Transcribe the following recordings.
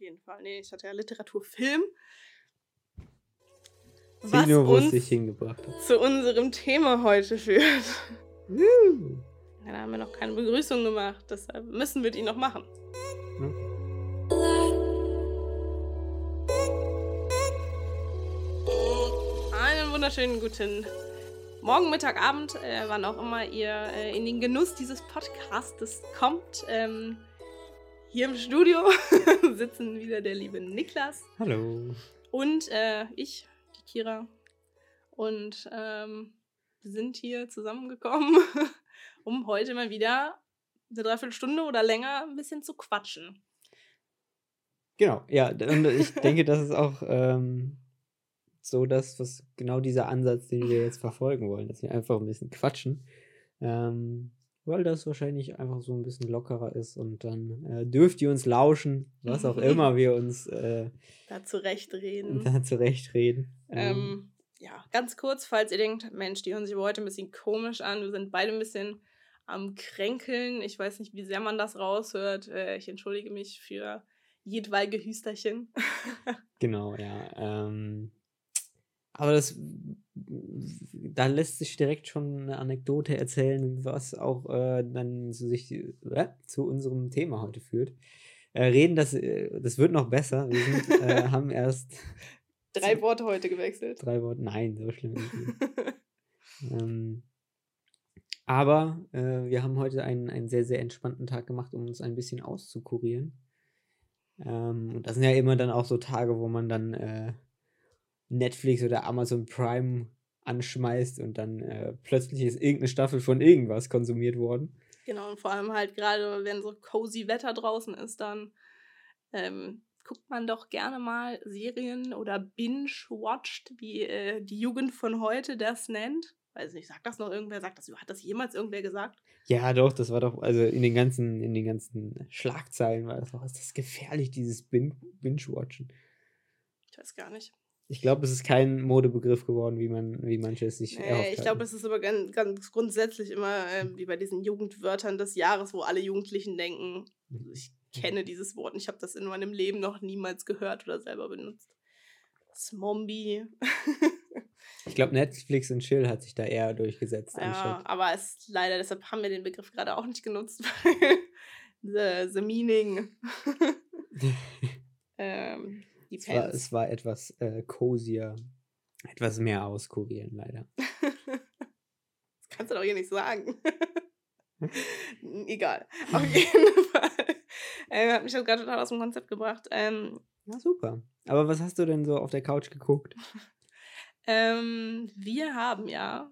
jeden Fall. Nee, ich hatte ja Literaturfilm. Was nur, wo es dich hingebracht hat. Zu unserem Thema heute führt. Ja, da haben wir noch keine Begrüßung gemacht, deshalb müssen wir die noch machen. Okay. Einen wunderschönen guten Morgen, Mittag, Abend, äh, wann auch immer ihr äh, in den Genuss dieses Podcastes kommt. Ähm, hier im Studio sitzen wieder der liebe Niklas. Hallo. Und äh, ich, die Kira. Und ähm, wir sind hier zusammengekommen, um heute mal wieder eine Dreiviertelstunde oder länger ein bisschen zu quatschen. Genau, ja, und ich denke, das ist auch ähm, so das, was genau dieser Ansatz, den wir jetzt verfolgen wollen, dass wir einfach ein bisschen quatschen. Ähm, weil das wahrscheinlich einfach so ein bisschen lockerer ist und dann äh, dürft ihr uns lauschen, was auch immer wir uns äh, da zurechtreden. Da zurechtreden. Ähm, ähm, ja, ganz kurz, falls ihr denkt, Mensch, die hören sich heute ein bisschen komisch an, wir sind beide ein bisschen am Kränkeln. Ich weiß nicht, wie sehr man das raushört. Äh, ich entschuldige mich für jedweilige Hüsterchen. genau, ja. Ähm, aber das, da lässt sich direkt schon eine Anekdote erzählen, was auch äh, dann zu, sich, äh, zu unserem Thema heute führt. Äh, reden, das, äh, das wird noch besser. Wir sind, äh, haben erst. Drei Worte heute gewechselt. Drei Worte, nein, so schlimm ist nicht. ähm, aber äh, wir haben heute einen, einen sehr, sehr entspannten Tag gemacht, um uns ein bisschen auszukurieren. Ähm, und das sind ja immer dann auch so Tage, wo man dann Netflix oder Amazon Prime anschmeißt und dann äh, plötzlich ist irgendeine Staffel von irgendwas konsumiert worden. Genau, und vor allem halt gerade, wenn so cozy Wetter draußen ist, dann ähm, guckt man doch gerne mal Serien oder binge-watcht, wie äh, die Jugend von heute das nennt. Weiß nicht, sagt das noch irgendwer? Sagt das, hat das jemals irgendwer gesagt? Ja, doch, das war doch, also in den ganzen, in den ganzen Schlagzeilen war das doch, ist das gefährlich, dieses Binge-Watchen. Ich weiß gar nicht. Ich glaube, es ist kein Modebegriff geworden, wie man, wie manche es sich erhofft Ich glaube, es ist aber ganz, ganz grundsätzlich immer äh, wie bei diesen Jugendwörtern des Jahres, wo alle Jugendlichen denken, mhm. ich kenne dieses Wort und ich habe das in meinem Leben noch niemals gehört oder selber benutzt. Zombie. ich glaube, Netflix und Chill hat sich da eher durchgesetzt. Ja, anstatt. aber es leider, deshalb haben wir den Begriff gerade auch nicht genutzt. the, the meaning. ähm, es war, es war etwas äh, cozier, etwas mehr auskurieren, leider. das kannst du doch hier nicht sagen. Egal. Auf jeden Fall. Äh, hat mich das gerade total aus dem Konzept gebracht. Ähm, Na super. Aber was hast du denn so auf der Couch geguckt? ähm, wir haben ja,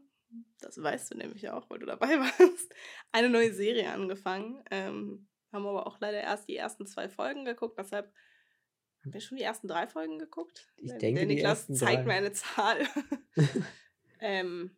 das weißt du nämlich auch, weil du dabei warst, eine neue Serie angefangen. Ähm, haben aber auch leider erst die ersten zwei Folgen geguckt, deshalb haben wir schon die ersten drei Folgen geguckt? Ich der, denke, der Niklas zeigt mir eine Zahl. ähm,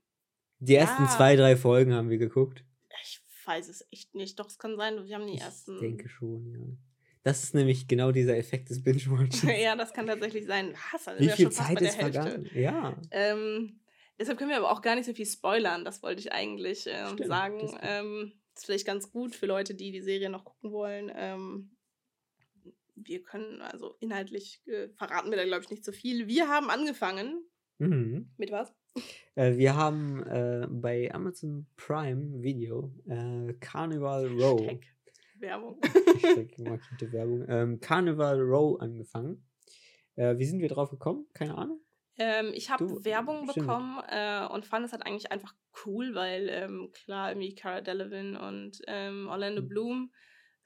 die ersten ja. zwei, drei Folgen haben wir geguckt. Ich weiß es echt nicht. Doch, es kann sein, wir haben die ich ersten. Ich denke schon, ja. Das ist nämlich genau dieser Effekt des Binge-Watchings. ja, das kann tatsächlich sein. Was, also Wie viel Zeit ist vergangen? Ja. Ähm, deshalb können wir aber auch gar nicht so viel spoilern. Das wollte ich eigentlich ähm, Stimmt, sagen. Das ähm, ist vielleicht ganz gut für Leute, die die Serie noch gucken wollen. Ähm, wir können, also inhaltlich äh, verraten wir da, glaube ich, nicht so viel. Wir haben angefangen. Mhm. Mit was? Äh, wir haben äh, bei Amazon Prime Video äh, Carnival Row. Hashtag Werbung. Hashtag Werbung. Ähm, Carnival Row angefangen. Äh, wie sind wir drauf gekommen? Keine Ahnung. Ähm, ich habe Werbung bestimmt. bekommen äh, und fand es halt eigentlich einfach cool, weil ähm, klar, irgendwie Cara Delevingne und ähm, Orlando mhm. Bloom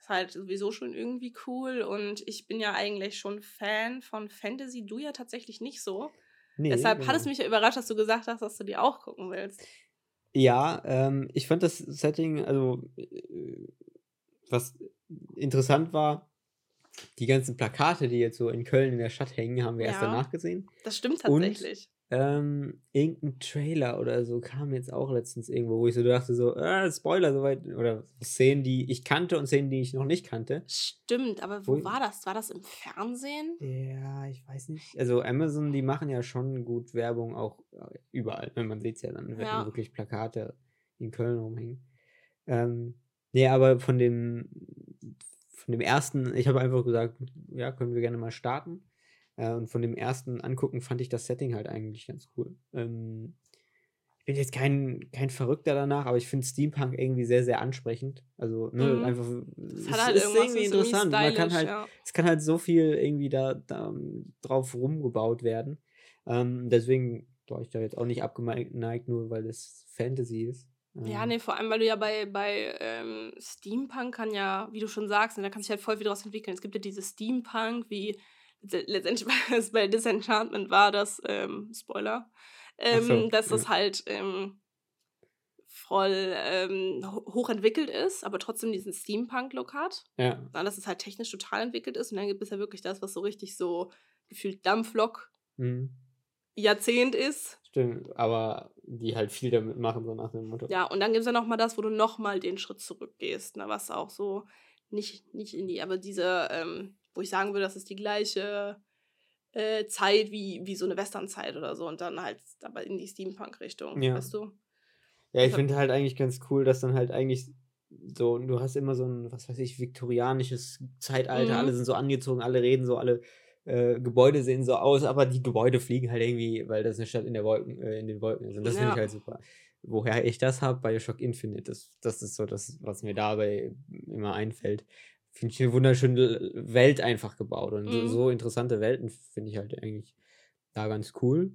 ist halt sowieso schon irgendwie cool und ich bin ja eigentlich schon Fan von Fantasy, du ja tatsächlich nicht so. Nee, Deshalb genau. hat es mich ja überrascht, dass du gesagt hast, dass du die auch gucken willst. Ja, ähm, ich fand das Setting, also äh, was interessant war, die ganzen Plakate, die jetzt so in Köln in der Stadt hängen, haben wir ja, erst danach gesehen. Das stimmt tatsächlich. Ähm, irgendein Trailer oder so kam jetzt auch letztens irgendwo, wo ich so dachte, so, äh, Spoiler, soweit, oder Szenen, die ich kannte und Szenen, die ich noch nicht kannte. Stimmt, aber wo, wo war das? War das im Fernsehen? Ja, ich weiß nicht. Also Amazon, die machen ja schon gut Werbung auch äh, überall. Wenn man sieht es ja dann, wenn ja. wirklich Plakate in Köln rumhängen. Ähm, nee, aber von dem von dem ersten, ich habe einfach gesagt, ja, können wir gerne mal starten. Äh, und von dem ersten Angucken fand ich das Setting halt eigentlich ganz cool. Ähm, ich bin jetzt kein, kein Verrückter danach, aber ich finde Steampunk irgendwie sehr, sehr ansprechend. Also, ne, mhm. einfach. Es hat halt ist irgendwie interessant. Irgendwie Man kann halt, ja. es kann halt so viel irgendwie da, da drauf rumgebaut werden. Ähm, deswegen war ich da jetzt auch nicht abgeneigt, nur weil es Fantasy ist. Ja, ähm. nee, vor allem, weil du ja bei, bei ähm, Steampunk kann ja, wie du schon sagst, ne, da kann sich halt voll viel daraus entwickeln. Es gibt ja diese Steampunk, wie letztendlich bei Disenchantment war das, ähm, Spoiler, ähm, so, dass ja. das halt ähm, voll ähm, hochentwickelt ist, aber trotzdem diesen Steampunk-Look hat. Ja. Dann, dass es halt technisch total entwickelt ist. Und dann gibt es ja wirklich das, was so richtig so gefühlt Dampflok mhm. Jahrzehnt ist. Stimmt, aber die halt viel damit machen, so nach dem Motto. Ja, und dann gibt es ja nochmal das, wo du nochmal den Schritt zurückgehst, ne, was auch so nicht, nicht in die, aber diese, ähm, wo ich sagen würde, das ist die gleiche äh, Zeit wie, wie so eine Westernzeit oder so und dann halt aber in die Steampunk-Richtung, ja. weißt du? Ja, ich finde halt eigentlich ganz cool, dass dann halt eigentlich so, du hast immer so ein, was weiß ich, viktorianisches Zeitalter, mhm. alle sind so angezogen, alle reden so, alle äh, Gebäude sehen so aus, aber die Gebäude fliegen halt irgendwie, weil das eine Stadt in, der Wolken, äh, in den Wolken ist. Und das ja. finde ich halt super. Woher ich das habe, Bioshock Infinite, das, das ist so das, was mir dabei immer einfällt finde ich eine wunderschöne Welt einfach gebaut. Und mhm. so, interessante Welten finde ich halt eigentlich da ganz cool.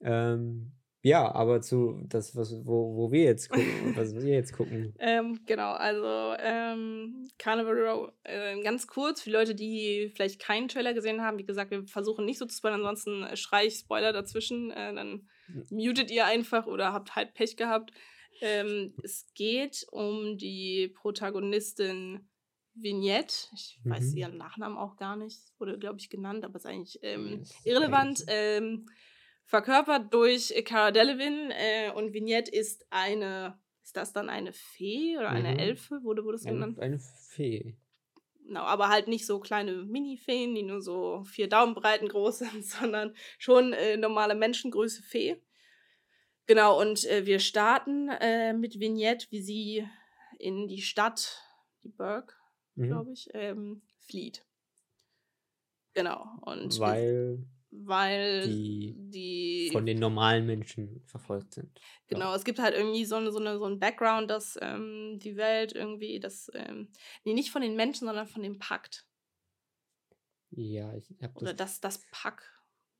Ähm, ja, aber zu das, was, wo, wo wir jetzt gucken, was wir jetzt gucken. ähm, genau, also ähm, Carnival Row, äh, ganz kurz, für Leute, die vielleicht keinen Trailer gesehen haben, wie gesagt, wir versuchen nicht so zu spoilern, ansonsten äh, schrei ich Spoiler dazwischen, äh, dann mutet ihr einfach oder habt halt Pech gehabt. Ähm, es geht um die Protagonistin Vignette, ich mhm. weiß ihren Nachnamen auch gar nicht, wurde, glaube ich, genannt, aber ist eigentlich ähm, ist irrelevant, ähm, verkörpert durch Cara Delevingne äh, und Vignette ist eine, ist das dann eine Fee oder eine mhm. Elfe, wurde, wurde es genannt? Eine Fee. Genau, aber halt nicht so kleine Mini-Feen, die nur so vier Daumenbreiten groß sind, sondern schon äh, normale Menschengröße Fee. Genau, und äh, wir starten äh, mit Vignette, wie sie in die Stadt, die Burg, mhm. glaube ich, ähm, flieht. Genau. Und weil, weil die, die von den normalen Menschen verfolgt sind. Genau, ja. es gibt halt irgendwie so, eine, so, eine, so ein Background, dass ähm, die Welt irgendwie, das, ähm, nee, nicht von den Menschen, sondern von dem Pakt. Ja, ich habe das. Oder das, das Pack.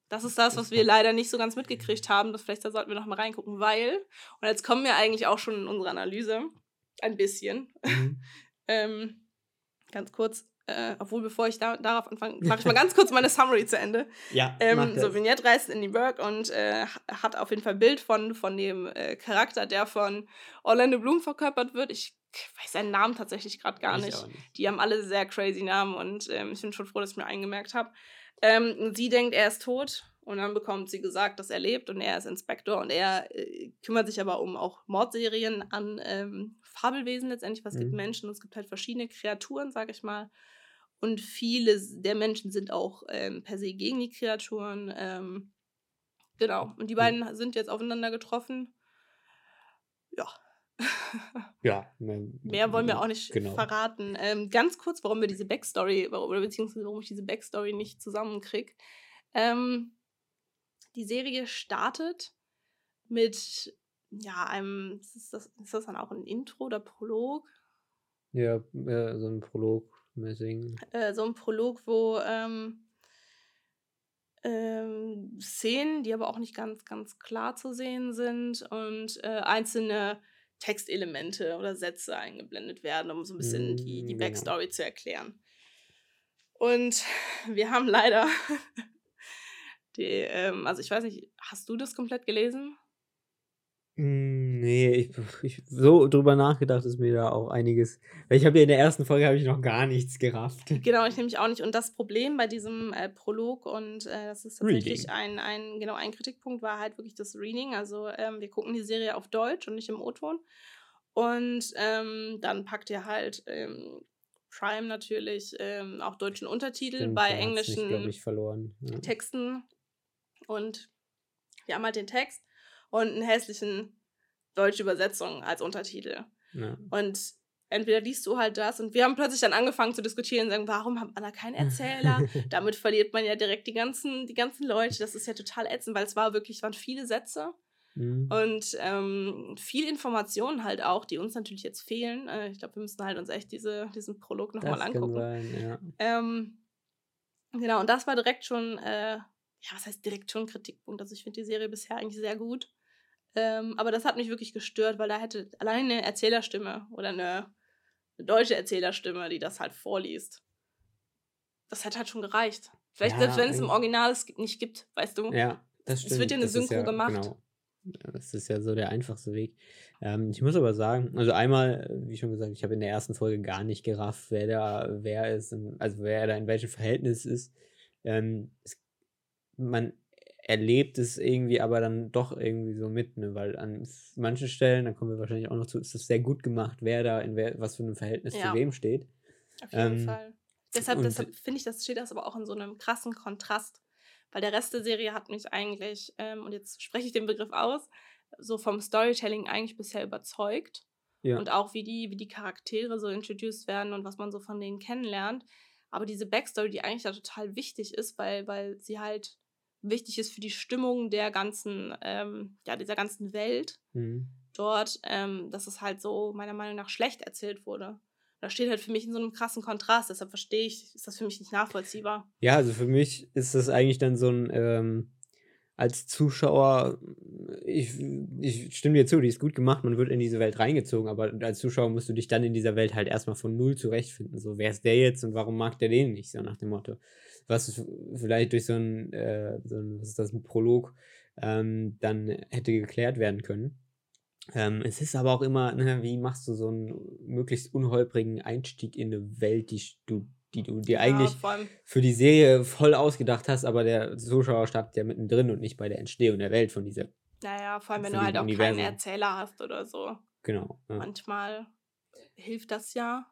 Das ist das, was wir leider nicht so ganz mitgekriegt haben. Das vielleicht da sollten wir noch mal reingucken, weil, und jetzt kommen wir eigentlich auch schon in unsere Analyse, ein bisschen. Mhm. ähm, ganz kurz, äh, obwohl bevor ich da, darauf anfange, mache ich mal ganz kurz meine Summary zu Ende. Ja. Ähm, so, Vignette reist in die Burg und äh, hat auf jeden Fall ein Bild von, von dem äh, Charakter, der von Orlando Bloom verkörpert wird. Ich weiß seinen Namen tatsächlich gerade gar nicht. nicht. Die haben alle sehr crazy Namen und ähm, ich bin schon froh, dass ich mir eingemerkt habe. Ähm, sie denkt, er ist tot und dann bekommt sie gesagt, dass er lebt und er ist Inspektor und er äh, kümmert sich aber um auch Mordserien an ähm, Fabelwesen letztendlich, was mhm. gibt Menschen und es gibt halt verschiedene Kreaturen, sag ich mal. Und viele der Menschen sind auch ähm, per se gegen die Kreaturen. Ähm, genau. Und die beiden sind jetzt aufeinander getroffen. Ja. ja. Mehr, mehr wollen wir auch nicht genau. verraten. Ähm, ganz kurz, warum wir diese Backstory, oder beziehungsweise warum ich diese Backstory nicht zusammenkriege. Ähm, die Serie startet mit ja, einem, ist das, ist das dann auch ein Intro oder Prolog? Ja, äh, so ein Prolog mäßig. Äh, so ein Prolog, wo ähm, ähm, Szenen, die aber auch nicht ganz, ganz klar zu sehen sind und äh, einzelne Textelemente oder Sätze eingeblendet werden, um so ein bisschen mm, die, die genau. Backstory genau. zu erklären. Und wir haben leider die, ähm, also ich weiß nicht, hast du das komplett gelesen? Hm, nee, ich, ich so drüber nachgedacht ist mir da auch einiges. Weil ich habe ja in der ersten Folge habe ich noch gar nichts gerafft. Genau, ich nämlich auch nicht. Und das Problem bei diesem äh, Prolog und äh, das ist tatsächlich ein, ein, genau, ein Kritikpunkt war halt wirklich das Reading. Also ähm, wir gucken die Serie auf Deutsch und nicht im O-Ton. Und ähm, dann packt ihr halt ähm, Prime natürlich ähm, auch deutschen Untertitel Stimmt, bei englischen mich, ja. Texten. Und wir haben halt den Text und einen hässlichen deutsche Übersetzung als Untertitel. Ja. Und entweder liest du halt das und wir haben plötzlich dann angefangen zu diskutieren und sagen, warum hat man da keinen Erzähler? Damit verliert man ja direkt die ganzen, die ganzen Leute. Das ist ja total ätzend, weil es war wirklich, waren viele Sätze mhm. und ähm, viel Informationen halt auch, die uns natürlich jetzt fehlen. Äh, ich glaube, wir müssen halt uns echt diese, diesen Prolog nochmal angucken. Sein, ja. ähm, genau, und das war direkt schon, äh, ja, was heißt direkt schon ein Kritikpunkt? Also ich finde die Serie bisher eigentlich sehr gut. Ähm, aber das hat mich wirklich gestört, weil da hätte alleine eine Erzählerstimme oder eine eine deutsche Erzählerstimme, die das halt vorliest. Das hätte halt schon gereicht. Vielleicht ja, selbst wenn es im Original es nicht gibt, weißt du. Ja, das stimmt. Es wird ja eine das Synchro ja, gemacht. Genau. Das ist ja so der einfachste Weg. Ähm, ich muss aber sagen, also einmal, wie schon gesagt, ich habe in der ersten Folge gar nicht gerafft, wer da, wer ist, also wer da in welchem Verhältnis ist. Ähm, es, man erlebt es irgendwie aber dann doch irgendwie so mit, ne? weil an manchen Stellen, da kommen wir wahrscheinlich auch noch zu, ist das sehr gut gemacht, wer da in wer, was für einem Verhältnis ja. zu wem steht. Auf jeden ähm, Fall. Deshalb, deshalb finde ich, das steht das aber auch in so einem krassen Kontrast, weil der Rest der Serie hat mich eigentlich, ähm, und jetzt spreche ich den Begriff aus, so vom Storytelling eigentlich bisher überzeugt. Ja. Und auch wie die, wie die Charaktere so introduced werden und was man so von denen kennenlernt. Aber diese Backstory, die eigentlich ja total wichtig ist, weil, weil sie halt wichtig ist für die Stimmung der ganzen, ähm, ja, dieser ganzen Welt mhm. dort, ähm, dass es halt so meiner Meinung nach schlecht erzählt wurde. Da steht halt für mich in so einem krassen Kontrast, deshalb verstehe ich, ist das für mich nicht nachvollziehbar. Ja, also für mich ist das eigentlich dann so ein, ähm, als Zuschauer, ich, ich stimme dir zu, die ist gut gemacht, man wird in diese Welt reingezogen, aber als Zuschauer musst du dich dann in dieser Welt halt erstmal von null zurechtfinden. So, wer ist der jetzt und warum mag der den nicht? So nach dem Motto was vielleicht durch so ein, äh, so ein was ist das, ein Prolog ähm, dann hätte geklärt werden können. Ähm, es ist aber auch immer, ne, wie machst du so einen möglichst unholprigen Einstieg in eine Welt, die du, die du dir ja, eigentlich für die Serie voll ausgedacht hast, aber der Zuschauer startet ja mittendrin und nicht bei der Entstehung der Welt von dieser. Naja, vor allem, wenn du halt auch Universum. keinen Erzähler hast oder so. Genau. Ja. Manchmal hilft das ja.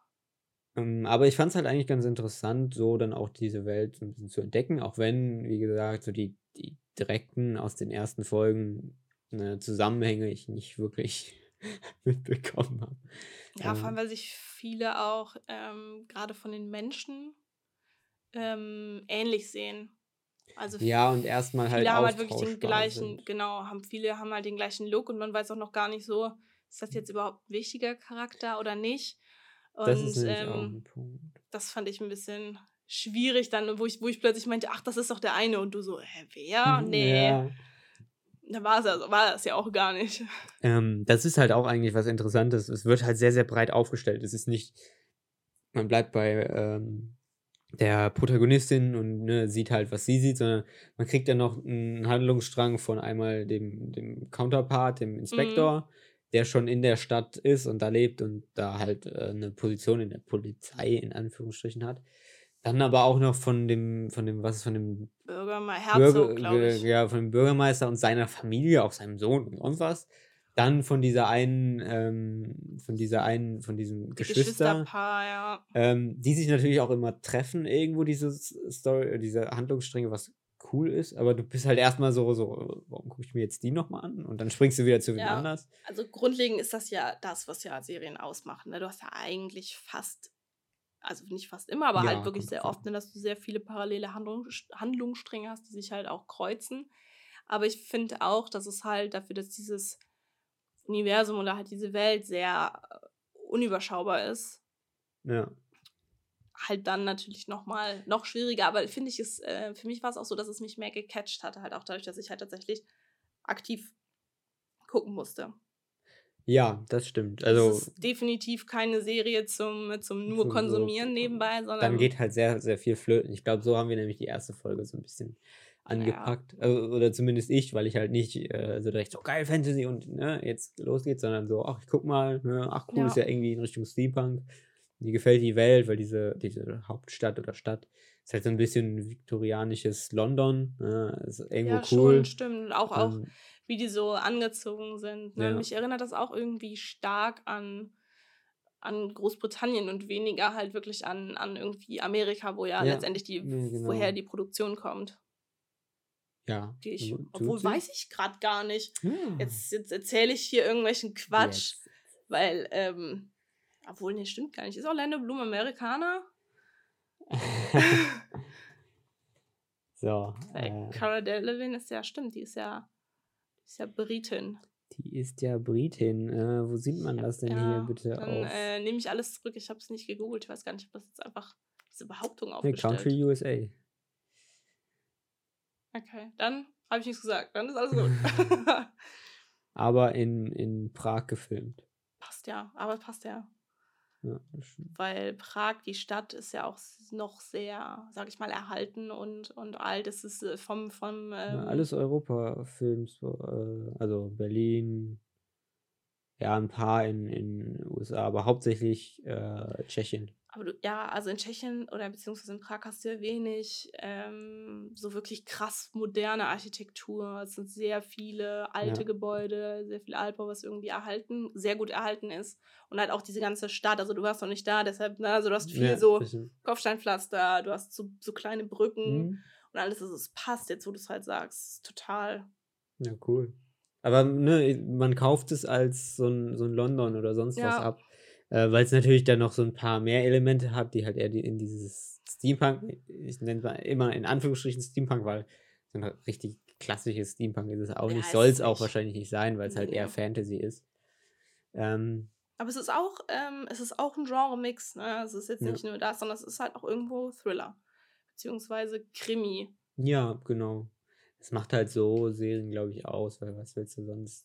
Ähm, aber ich fand es halt eigentlich ganz interessant, so dann auch diese Welt so ein bisschen zu entdecken, auch wenn, wie gesagt, so die, die direkten aus den ersten Folgen ne, Zusammenhänge ich nicht wirklich mitbekommen habe. Ja, vor allem, ähm. weil sich viele auch ähm, gerade von den Menschen ähm, ähnlich sehen. Also ja, und erstmal halt. Viele haben halt wirklich den gleichen, sind. genau, haben viele haben halt den gleichen Look und man weiß auch noch gar nicht so, ist das jetzt überhaupt ein wichtiger Charakter oder nicht. Und das ist ähm, auch ein Punkt. Das fand ich ein bisschen schwierig dann, wo ich, wo ich plötzlich meinte, ach, das ist doch der eine. Und du so, hä, wer? Nee. Ja. Da war es also, war das ja auch gar nicht. Ähm, das ist halt auch eigentlich was Interessantes. Es wird halt sehr, sehr breit aufgestellt. Es ist nicht, man bleibt bei ähm, der Protagonistin und ne, sieht halt, was sie sieht, sondern man kriegt dann noch einen Handlungsstrang von einmal dem, dem Counterpart, dem Inspektor, mhm der schon in der Stadt ist und da lebt und da halt äh, eine Position in der Polizei in Anführungsstrichen hat. Dann aber auch noch von dem, von dem, was ist von dem Bürgermeister, Bürger, ja, von dem Bürgermeister und seiner Familie, auch seinem Sohn und sonst was. Dann von dieser einen, ähm, von dieser einen, von diesem die Geschwister, Geschwisterpaar, ja. Ähm, die sich natürlich auch immer treffen, irgendwo diese Story, diese Handlungsstränge, was cool ist, aber du bist halt erstmal so, so, warum gucke ich mir jetzt die nochmal an? Und dann springst du wieder zu wem ja, anders. Also grundlegend ist das ja das, was ja Serien ausmachen. Ne? Du hast ja eigentlich fast, also nicht fast immer, aber ja, halt wirklich sehr oft, ne, dass du sehr viele parallele Handlung, Handlungsstränge hast, die sich halt auch kreuzen. Aber ich finde auch, dass es halt dafür, dass dieses Universum oder halt diese Welt sehr äh, unüberschaubar ist. Ja halt dann natürlich noch mal noch schwieriger. Aber finde ich es, äh, für mich war es auch so, dass es mich mehr gecatcht hatte, halt auch dadurch, dass ich halt tatsächlich aktiv gucken musste. Ja, das stimmt. Also es ist definitiv keine Serie zum, zum nur konsumieren so, nebenbei, sondern. Dann geht halt sehr, sehr viel flöten. Ich glaube, so haben wir nämlich die erste Folge so ein bisschen angepackt. Ja. Also, oder zumindest ich, weil ich halt nicht äh, so direkt so geil Fantasy und ne, jetzt los geht's, sondern so, ach, ich guck mal, ne, ach cool, ja. ist ja irgendwie in Richtung Steampunk. Mir gefällt die Welt, weil diese, diese Hauptstadt oder Stadt ist halt so ein bisschen viktorianisches London. Ne? Ist irgendwo ja, cool. Schon, stimmt. Auch, auch ähm, wie die so angezogen sind. Ne? Ja. Mich erinnert das auch irgendwie stark an, an Großbritannien und weniger halt wirklich an, an irgendwie Amerika, wo ja, ja letztendlich die, genau. woher die Produktion kommt. Ja. Die ich, obwohl weiß ich gerade gar nicht. Hm. Jetzt, jetzt erzähle ich hier irgendwelchen Quatsch, weil ähm, Obwohl, nee, stimmt gar nicht. Ist Orlando Bloom Amerikaner? so. Weil äh, Cara Delevingne ist ja, stimmt, die ist ja, die ist ja Britin. Die ist ja Britin. Äh, wo sieht man das denn ja, hier bitte dann, auf? Äh, nehme ich alles zurück. Ich habe es nicht gegoogelt. Ich weiß gar nicht, ob das jetzt einfach diese Behauptung aufgestellt. Nee, Country USA. Okay, dann habe ich nichts gesagt. Dann ist alles gut. aber in, in Prag gefilmt. Passt ja, aber passt ja. Ja, Weil Prag, die Stadt, ist ja auch noch sehr, sag ich mal, erhalten und, und alt. Es ist äh, vom. vom ähm ja, alles Europa-Films, äh, also Berlin, ja, ein paar in den USA, aber hauptsächlich äh, Tschechien. Aber du, ja, also in Tschechien oder beziehungsweise in Prag hast du ja wenig ähm, so wirklich krass moderne Architektur. Es sind sehr viele alte ja. Gebäude, sehr viel Altbau, was irgendwie erhalten, sehr gut erhalten ist. Und halt auch diese ganze Stadt, also du warst noch nicht da, deshalb, ne, also du hast viel ja, so bisschen. Kopfsteinpflaster, du hast so, so kleine Brücken mhm. und alles, also es passt jetzt, wo du es halt sagst. Total. Ja, cool. Aber ne, man kauft es als so ein, so ein London oder sonst ja. was ab. Äh, Weil es natürlich dann noch so ein paar mehr Elemente hat, die halt eher die, in dieses Steampunk, ich nenne es immer in Anführungsstrichen Steampunk, weil so ein richtig klassisches Steampunk ist es auch ja, nicht, soll es auch wahrscheinlich nicht sein, weil es halt eher Fantasy ist. Ähm, aber es ist auch, ähm, es ist auch ein Genre-Mix, ne? Es ist jetzt ja. nicht nur das, sondern es ist halt auch irgendwo Thriller. Beziehungsweise Krimi. Ja, genau. Das macht halt so Serien, glaube ich, aus, weil was willst du sonst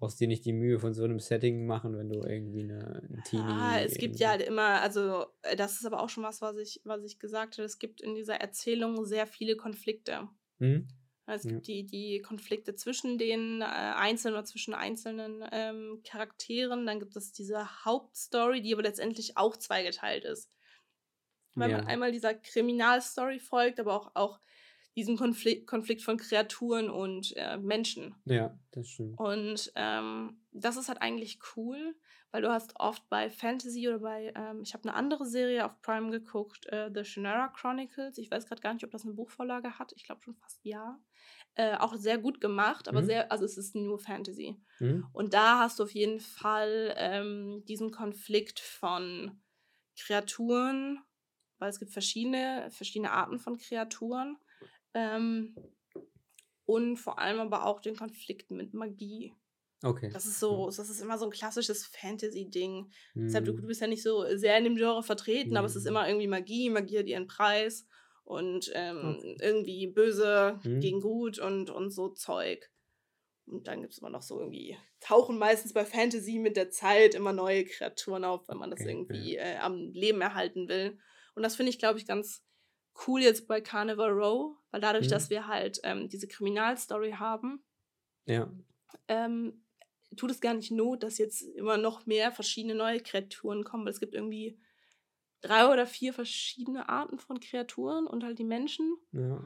brauchst dir nicht die Mühe von so einem Setting machen, wenn du irgendwie eine, eine Teenie. Ah, es gibt ja halt immer, also äh, das ist aber auch schon was, was ich, was ich gesagt habe. Es gibt in dieser Erzählung sehr viele Konflikte. Mhm. Es gibt ja. die, die Konflikte zwischen den äh, einzelnen oder zwischen einzelnen ähm, Charakteren. Dann gibt es diese Hauptstory, die aber letztendlich auch zweigeteilt ist. Weil ja. man einmal dieser Kriminalstory folgt, aber auch, auch diesen Konflikt, Konflikt von Kreaturen und äh, Menschen. Ja, das stimmt. Und ähm, das ist halt eigentlich cool, weil du hast oft bei Fantasy oder bei, ähm, ich habe eine andere Serie auf Prime geguckt, äh, The Shannara Chronicles. Ich weiß gerade gar nicht, ob das eine Buchvorlage hat. Ich glaube schon fast ja. Äh, auch sehr gut gemacht, aber mhm. sehr, also es ist nur Fantasy. Mhm. Und da hast du auf jeden Fall ähm, diesen Konflikt von Kreaturen, weil es gibt verschiedene, verschiedene Arten von Kreaturen. Ähm, und vor allem aber auch den Konflikt mit Magie. Okay. Das ist so, das ist immer so ein klassisches Fantasy-Ding. Deshalb, du, du, bist ja nicht so sehr in dem Genre vertreten, mm. aber es ist immer irgendwie Magie, Magie hat ihren Preis und ähm, okay. irgendwie böse mm. gegen gut und, und so Zeug. Und dann gibt es immer noch so irgendwie, tauchen meistens bei Fantasy mit der Zeit immer neue Kreaturen auf, wenn man das okay. irgendwie äh, am Leben erhalten will. Und das finde ich, glaube ich, ganz cool jetzt bei Carnival Row, weil dadurch, mhm. dass wir halt ähm, diese Kriminalstory haben, ja. ähm, tut es gar nicht not, dass jetzt immer noch mehr verschiedene neue Kreaturen kommen, weil es gibt irgendwie drei oder vier verschiedene Arten von Kreaturen und halt die Menschen. Ja.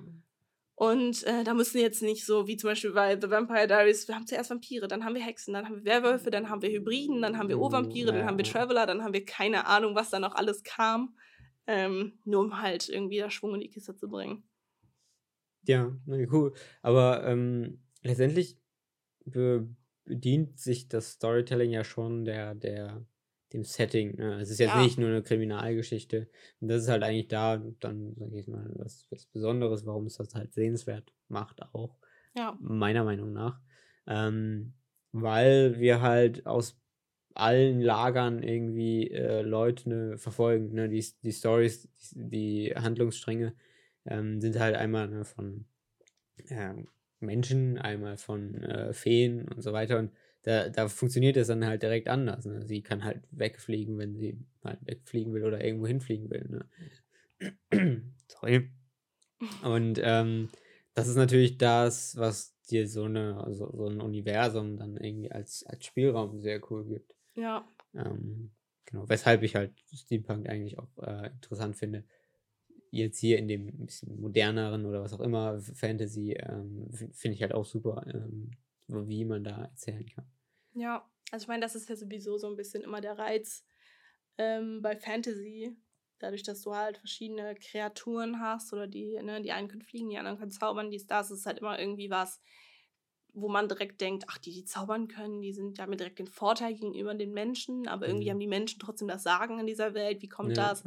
Und äh, da müssen jetzt nicht so, wie zum Beispiel bei The Vampire Diaries, wir haben zuerst Vampire, dann haben wir Hexen, dann haben wir Werwölfe, dann haben wir Hybriden, dann haben wir O-Vampire, dann haben wir Traveler, dann haben wir keine Ahnung, was da noch alles kam. Ähm, nur um halt irgendwie da Schwung in die Kiste zu bringen. Ja, cool. Aber ähm, letztendlich bedient sich das Storytelling ja schon der, der, dem Setting. Ne? Es ist jetzt ja. nicht nur eine Kriminalgeschichte. Und das ist halt eigentlich da dann, sag ich mal, was, was Besonderes, warum es das halt sehenswert macht auch. Ja. Meiner Meinung nach. Ähm, weil wir halt aus allen Lagern irgendwie äh, Leute ne, verfolgen. Ne? Die, die Stories, die, die Handlungsstränge ähm, sind halt einmal ne, von äh, Menschen, einmal von äh, Feen und so weiter. Und da, da funktioniert es dann halt direkt anders. Ne? Sie kann halt wegfliegen, wenn sie halt wegfliegen will oder irgendwo hinfliegen will. Ne? Sorry. Und ähm, das ist natürlich das, was dir so, eine, so, so ein Universum dann irgendwie als, als Spielraum sehr cool gibt. Ja. Ähm, genau, weshalb ich halt Steampunk eigentlich auch äh, interessant finde. Jetzt hier in dem bisschen moderneren oder was auch immer Fantasy ähm, finde ich halt auch super, ähm, wie man da erzählen kann. Ja, also ich meine, das ist ja sowieso so ein bisschen immer der Reiz ähm, bei Fantasy, dadurch, dass du halt verschiedene Kreaturen hast oder die, ne, die einen können fliegen, die anderen können zaubern, dies, das, ist halt immer irgendwie was, wo man direkt denkt, ach, die, die zaubern können, die sind, die haben direkt den Vorteil gegenüber den Menschen, aber irgendwie mhm. haben die Menschen trotzdem das Sagen in dieser Welt, wie kommt ja, das?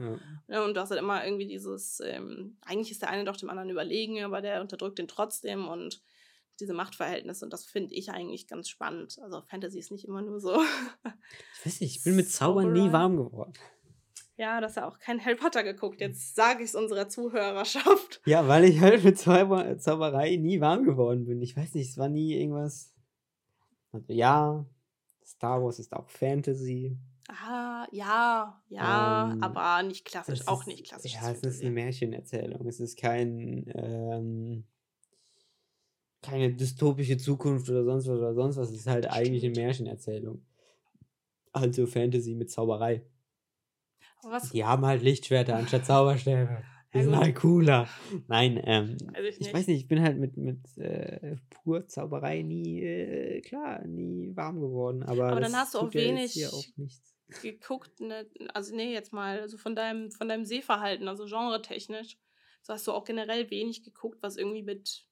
Ja. Und du hast halt immer irgendwie dieses, ähm, eigentlich ist der eine doch dem anderen überlegen, aber der unterdrückt den trotzdem und diese Machtverhältnisse und das finde ich eigentlich ganz spannend. Also Fantasy ist nicht immer nur so. ich weiß nicht, ich bin mit Zaubern nie warm geworden. Ja, hast ja auch kein Harry Potter geguckt. Jetzt sage ich es unserer Zuhörerschaft. Ja, weil ich halt mit Zauber Zauberei nie warm geworden bin. Ich weiß nicht, es war nie irgendwas. Also ja, Star Wars ist auch Fantasy. Ah, ja, ja, ähm, aber nicht klassisch, auch nicht klassisch. Ja, es ist eine Märchenerzählung. Es ist kein, ähm, keine dystopische Zukunft oder sonst was oder sonst was. Es ist halt eigentlich eine Märchenerzählung. Also Fantasy mit Zauberei. Was? Die haben halt Lichtschwerter anstatt Zauberstäbe. Die sind halt cooler. Nein, ähm, also ich, ich, weiß nicht, ich bin halt mit, mit äh, pur Zauberei nie, äh, klar, nie warm geworden. Aber, aber dann hast du auch wenig auch geguckt, ne? also nee, jetzt mal, also von deinem, von deinem Sehverhalten, also genretechnisch, so hast du auch generell wenig geguckt, was irgendwie mit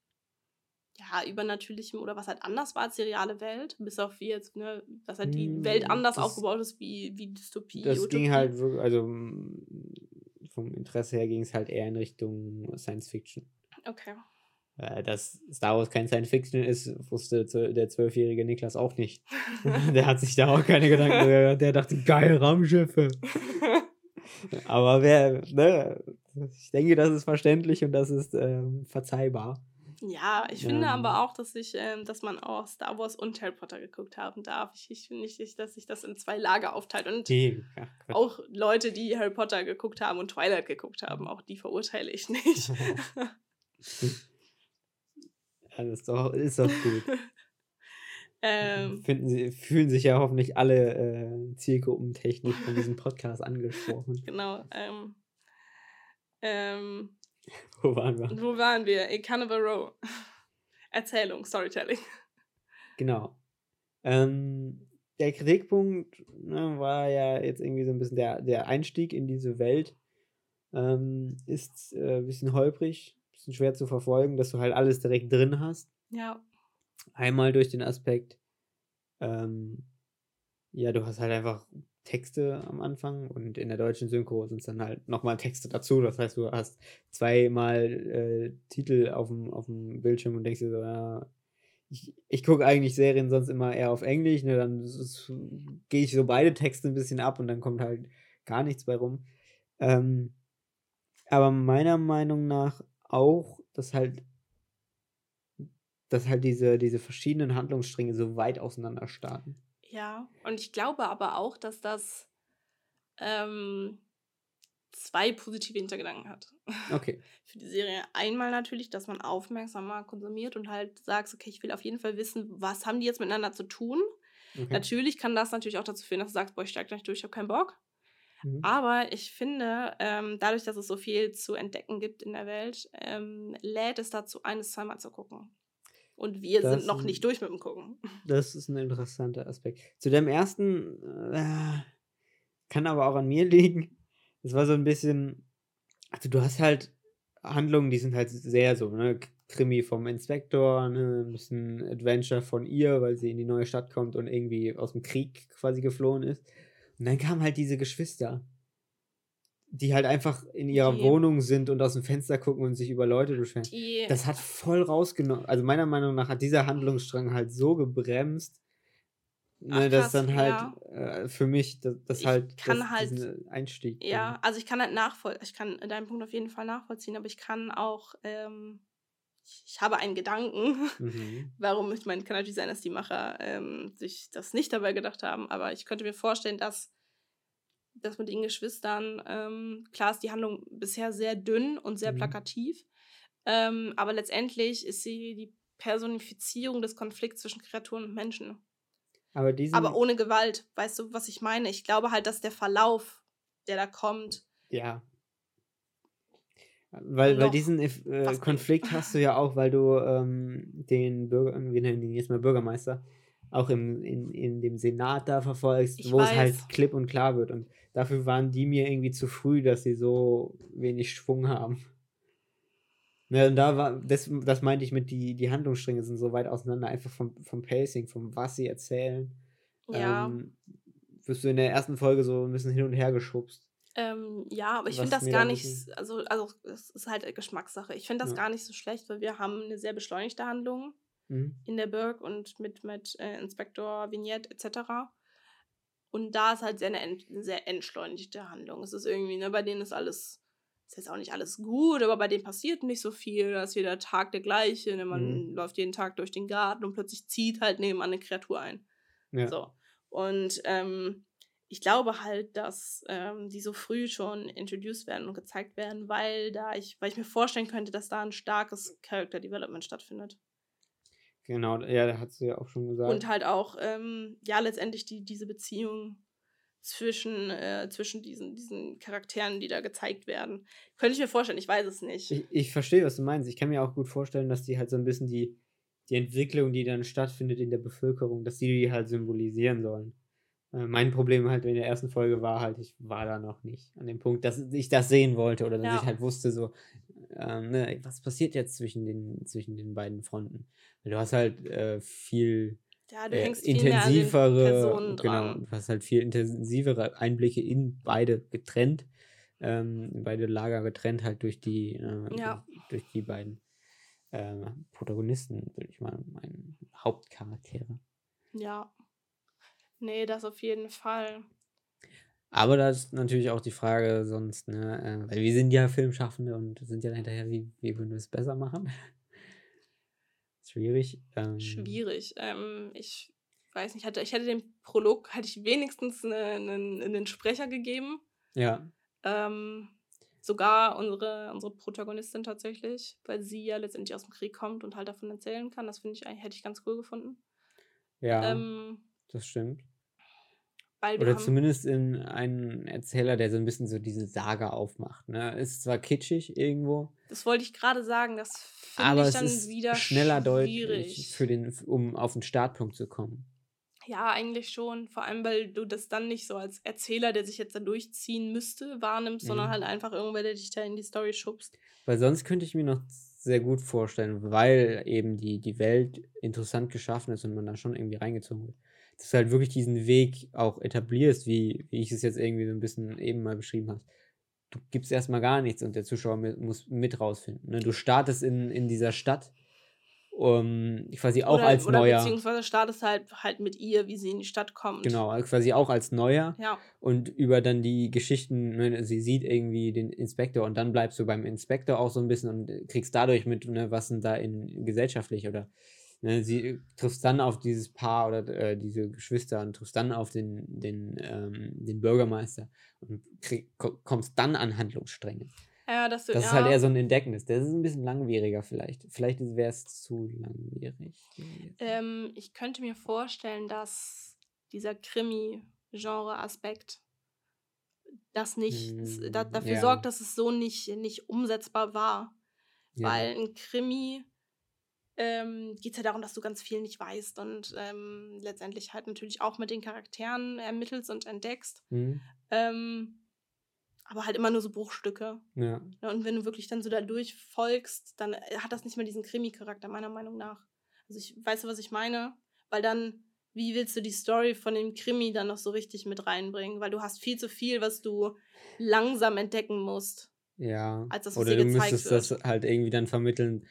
ja, übernatürlichem oder was halt anders war als die reale Welt, bis auf wie jetzt, ne, dass halt die Welt hm, anders das, aufgebaut ist wie, wie Dystopie. Das Utopie. ging halt wirklich, also vom Interesse her ging es halt eher in Richtung Science Fiction. Okay. Äh, dass Star Wars kein Science Fiction ist, wusste der zwölfjährige Niklas auch nicht. der hat sich da auch keine Gedanken, der dachte, geil, Raumschiffe. Aber wer, ne, ich denke, das ist verständlich und das ist ähm, verzeihbar. Ja, ich finde aber auch, dass ich, ähm, dass man auch Star Wars und Harry Potter geguckt haben darf. Ich, ich finde nicht, dass sich das in zwei Lager aufteilt. Und die, ja, auch Leute, die Harry Potter geguckt haben und Twilight geguckt haben, auch die verurteile ich nicht. ja, das ist doch, ist doch gut. ähm, Finden sie, fühlen sich ja hoffentlich alle äh, zielgruppentechnisch von diesem Podcast angesprochen. Genau. Ähm, ähm, Wo waren wir? Wo waren wir? In Carnival Row. Erzählung, Storytelling. Genau. Ähm, der Kritikpunkt ne, war ja jetzt irgendwie so ein bisschen der, der Einstieg in diese Welt. Ähm, ist äh, ein bisschen holprig, ein bisschen schwer zu verfolgen, dass du halt alles direkt drin hast. Ja. Einmal durch den Aspekt, ähm, ja, du hast halt einfach Texte am Anfang und in der deutschen Synchro sind es dann halt nochmal Texte dazu. Das heißt, du hast zweimal äh, Titel auf dem, auf dem Bildschirm und denkst dir so, ja, ich, ich gucke eigentlich Serien sonst immer eher auf Englisch, ne, dann gehe ich so beide Texte ein bisschen ab und dann kommt halt gar nichts bei rum. Ähm, aber meiner Meinung nach auch, dass halt dass halt diese, diese verschiedenen Handlungsstränge so weit auseinander starten. Ja, und ich glaube aber auch, dass das ähm, zwei positive Hintergedanken hat. Okay. Für die Serie einmal natürlich, dass man aufmerksamer konsumiert und halt sagt, okay, ich will auf jeden Fall wissen, was haben die jetzt miteinander zu tun. Okay. Natürlich kann das natürlich auch dazu führen, dass du sagst, boah, ich steig gleich durch, ich habe keinen Bock. Mhm. Aber ich finde, ähm, dadurch, dass es so viel zu entdecken gibt in der Welt, ähm, lädt es dazu ein, es zweimal zu gucken. Und wir das sind noch nicht durch mit dem Gucken. Das ist ein interessanter Aspekt. Zu dem ersten äh, kann aber auch an mir liegen. Es war so ein bisschen. Also, du hast halt Handlungen, die sind halt sehr so, ne? Krimi vom Inspektor, ne? ein bisschen Adventure von ihr, weil sie in die neue Stadt kommt und irgendwie aus dem Krieg quasi geflohen ist. Und dann kamen halt diese Geschwister die halt einfach in ihrer die, Wohnung sind und aus dem Fenster gucken und sich über Leute beschweren. Die, das hat voll rausgenommen. Also meiner Meinung nach hat dieser Handlungsstrang halt so gebremst, ne, Ach, dass dann halt ja. äh, für mich das, das ich halt kann das, halt Einstieg. Ja, bin. also ich kann halt nachvollziehen, ich kann deinen Punkt auf jeden Fall nachvollziehen, aber ich kann auch ähm, ich habe einen Gedanken, mhm. warum ich meine, kann natürlich sein, dass die Macher ähm, sich das nicht dabei gedacht haben, aber ich könnte mir vorstellen, dass das mit den Geschwistern, ähm, klar ist die Handlung bisher sehr dünn und sehr mhm. plakativ, ähm, aber letztendlich ist sie die Personifizierung des Konflikts zwischen Kreaturen und Menschen. Aber, aber ohne Gewalt, weißt du, was ich meine? Ich glaube halt, dass der Verlauf, der da kommt. Ja. Weil, weil diesen äh, Konflikt hast du ja auch, weil du ähm, den Bürger, wir nennen ihn jetzt mal Bürgermeister, auch im, in, in dem Senat da verfolgst, wo es halt klipp und klar wird. Und dafür waren die mir irgendwie zu früh, dass sie so wenig Schwung haben. Ja, und da war, das, das meinte ich mit, die, die Handlungsstränge sind so weit auseinander, einfach vom, vom Pacing, vom was sie erzählen. Ja. Ähm, wirst du in der ersten Folge so ein bisschen hin und her geschubst. Ähm, ja, aber ich finde das gar nicht, also, also es ist halt Geschmackssache. Ich finde das ja. gar nicht so schlecht, weil wir haben eine sehr beschleunigte Handlung mhm. in der Burg und mit, mit äh, Inspektor, Vignette etc. Und da ist halt sehr eine, eine sehr entschleunigte Handlung. Es ist irgendwie, ne, bei denen ist alles ist jetzt auch nicht alles gut, aber bei denen passiert nicht so viel. Da ist jeder Tag der gleiche. Ne? Man mhm. läuft jeden Tag durch den Garten und plötzlich zieht halt nebenan eine Kreatur ein. Ja. So. Und ähm, ich glaube halt, dass ähm, die so früh schon introduced werden und gezeigt werden, weil da ich, weil ich mir vorstellen könnte, dass da ein starkes Character Development stattfindet. Genau, ja, da hat sie ja auch schon gesagt. Und halt auch, ähm, ja, letztendlich die, diese Beziehung zwischen, äh, zwischen diesen, diesen Charakteren, die da gezeigt werden. Könnte ich mir vorstellen, ich weiß es nicht. Ich, ich verstehe, was du meinst. Ich kann mir auch gut vorstellen, dass die halt so ein bisschen die, die Entwicklung, die dann stattfindet in der Bevölkerung, dass die die halt symbolisieren sollen. Äh, mein Problem halt in der ersten Folge war halt, ich war da noch nicht an dem Punkt, dass ich das sehen wollte oder dass ja. ich halt wusste, so, ähm, ne, was passiert jetzt zwischen den, zwischen den beiden Fronten. Du hast halt äh, viel ja, du äh, hängst intensivere, genau, du hast halt viel intensivere Einblicke in beide getrennt, ähm, beide Lager getrennt halt durch die, äh, ja. durch die beiden äh, Protagonisten, würde ich mal meinen, Hauptcharaktere. Ja. Nee, das auf jeden Fall. Aber da ist natürlich auch die Frage sonst, ne, äh, weil wir sind ja Filmschaffende und sind ja hinterher, wie, wie würden wir es besser machen? Schwierig. Ähm, Schwierig. Ähm, ich weiß nicht, hatte, ich hätte den Prolog, hätte ich wenigstens einen, einen, einen Sprecher gegeben. Ja. Ähm, sogar unsere, unsere Protagonistin tatsächlich, weil sie ja letztendlich aus dem Krieg kommt und halt davon erzählen kann. Das finde ich eigentlich, hätte ich ganz cool gefunden. Ja, ähm, das stimmt. Oder zumindest in einen Erzähler, der so ein bisschen so diese Saga aufmacht. Ne? Ist zwar kitschig irgendwo. Das wollte ich gerade sagen, das finde ich dann wieder schneller deutlich für den, um auf den Startpunkt zu kommen. Ja, eigentlich schon. Vor allem, weil du das dann nicht so als Erzähler, der sich jetzt da durchziehen müsste, wahrnimmst, mhm. sondern halt einfach irgendwer, der dich da in die Story schubst. Weil sonst könnte ich mir noch sehr gut vorstellen, weil eben die, die Welt interessant geschaffen ist und man da schon irgendwie reingezogen wird dass du halt wirklich diesen Weg auch etablierst, wie, wie ich es jetzt irgendwie so ein bisschen eben mal beschrieben habe. Du gibst erstmal gar nichts und der Zuschauer mit, muss mit rausfinden. Ne? Du startest in, in dieser Stadt, um, quasi auch oder, als oder Neuer. Beziehungsweise startest halt halt mit ihr, wie sie in die Stadt kommt. Genau, also quasi auch als Neuer. Ja. Und über dann die Geschichten, ne, sie sieht irgendwie den Inspektor und dann bleibst du beim Inspektor auch so ein bisschen und kriegst dadurch mit, ne, was denn da in gesellschaftlich oder Ne, sie trifft dann auf dieses Paar oder äh, diese Geschwister und trifft dann auf den, den, ähm, den Bürgermeister und krieg, kommst dann an Handlungsstränge. Ja, das, das ja. ist halt eher so ein Entdecknis. Das ist ein bisschen langwieriger vielleicht. Vielleicht wäre es zu langwierig. Ähm, ich könnte mir vorstellen, dass dieser Krimi-Genre-Aspekt das nicht mm, da, dafür ja. sorgt, dass es so nicht, nicht umsetzbar war. Weil ein Krimi ähm, geht es ja darum, dass du ganz viel nicht weißt und ähm, letztendlich halt natürlich auch mit den Charakteren ermittelst und entdeckst. Mhm. Ähm, aber halt immer nur so Bruchstücke. Ja. ja. Und wenn du wirklich dann so da durchfolgst, dann äh, hat das nicht mehr diesen Krimi-Charakter, meiner Meinung nach. Also ich weiß, was ich meine, weil dann, wie willst du die Story von dem Krimi dann noch so richtig mit reinbringen? Weil du hast viel zu viel, was du langsam entdecken musst. Ja. Als das, was Oder du müsstest wird. das halt irgendwie dann vermitteln,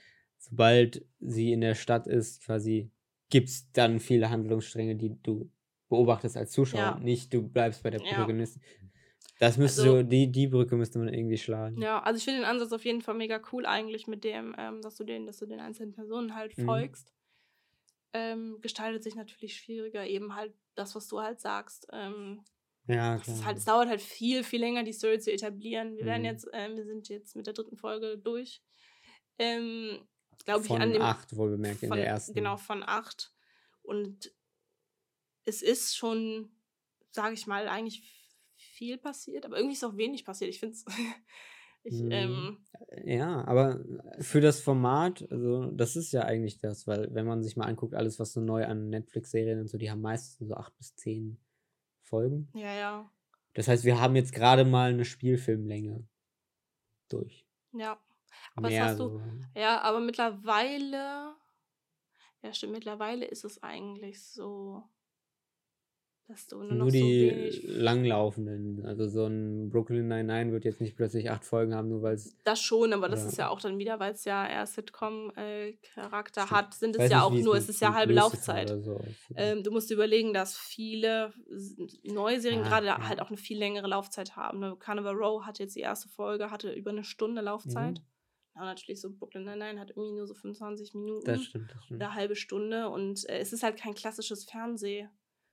sobald sie in der Stadt ist, quasi gibt es dann viele Handlungsstränge, die du beobachtest als Zuschauer. Ja. Nicht du bleibst bei der Protagonistin. Ja. Das müsste also, so, die, die Brücke müsste man irgendwie schlagen. Ja, also ich finde den Ansatz auf jeden Fall mega cool eigentlich mit dem, ähm, dass du den, dass du den einzelnen Personen halt mhm. folgst. Ähm, gestaltet sich natürlich schwieriger, eben halt das, was du halt sagst. Ähm, ja, klar. Halt, es dauert halt viel, viel länger, die Story zu etablieren. Wir mhm. werden jetzt, äh, wir sind jetzt mit der dritten Folge durch. Ähm, glaube ich, an dem. Von acht, wohl bemerkt, in der ersten. Genau, von acht. Und es ist schon, sage ich mal, eigentlich viel passiert, aber irgendwie ist auch wenig passiert. Ich finde es. Hm. ähm, ja, aber für das Format, also das ist ja eigentlich das, weil wenn man sich mal anguckt, alles, was so neu an Netflix-Serien und so, die haben meistens so acht bis zehn Folgen. Ja, ja. Das heißt, wir haben jetzt gerade mal eine Spielfilmlänge durch. Ja. Aber das hast du, so. ja, aber mittlerweile, ja stimmt, mittlerweile ist es eigentlich so, dass du nur, nur die so langlaufenden. Also so ein Brooklyn Nine-Nine wird jetzt nicht plötzlich acht Folgen haben, nur weil es. Das schon, aber das ist ja auch dann wieder, weil es ja eher Sitcom-Charakter hat, sind es ja auch nur, es ist ja halbe Laufzeit. So. Ähm, du musst überlegen, dass viele neue Serien ah, gerade ja. halt auch eine viel längere Laufzeit haben. Ne? Carnival Row hatte jetzt die erste Folge, hatte über eine Stunde Laufzeit. Mhm. Ja, natürlich so Brooklyn Nine-Nine hat irgendwie nur so 25 Minuten. Das stimmt, das stimmt. Oder eine halbe Stunde und äh, es ist halt kein klassisches Fernseh.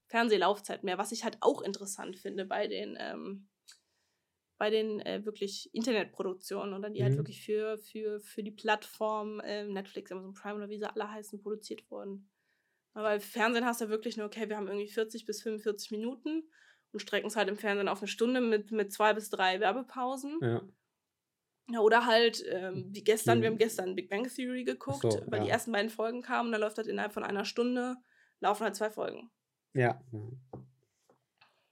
Fernsehlaufzeit mehr, was ich halt auch interessant finde bei den, ähm, bei den äh, wirklich Internetproduktionen oder die halt mhm. halt wirklich für, für, für die Plattform äh, Netflix, Amazon Prime oder wie sie alle heißen, produziert wurden. Aber Fernsehen hast du wirklich nur, okay, wir haben irgendwie 40 bis 45 Minuten und strecken es halt im Fernsehen auf eine Stunde mit, mit zwei bis drei Werbepausen. Ja. Ja, oder halt, ähm, wie gestern, mhm. wir haben gestern Big Bang Theory geguckt, so, weil ja. die ersten beiden Folgen kamen, und da läuft halt innerhalb von einer Stunde, laufen halt zwei Folgen. Ja.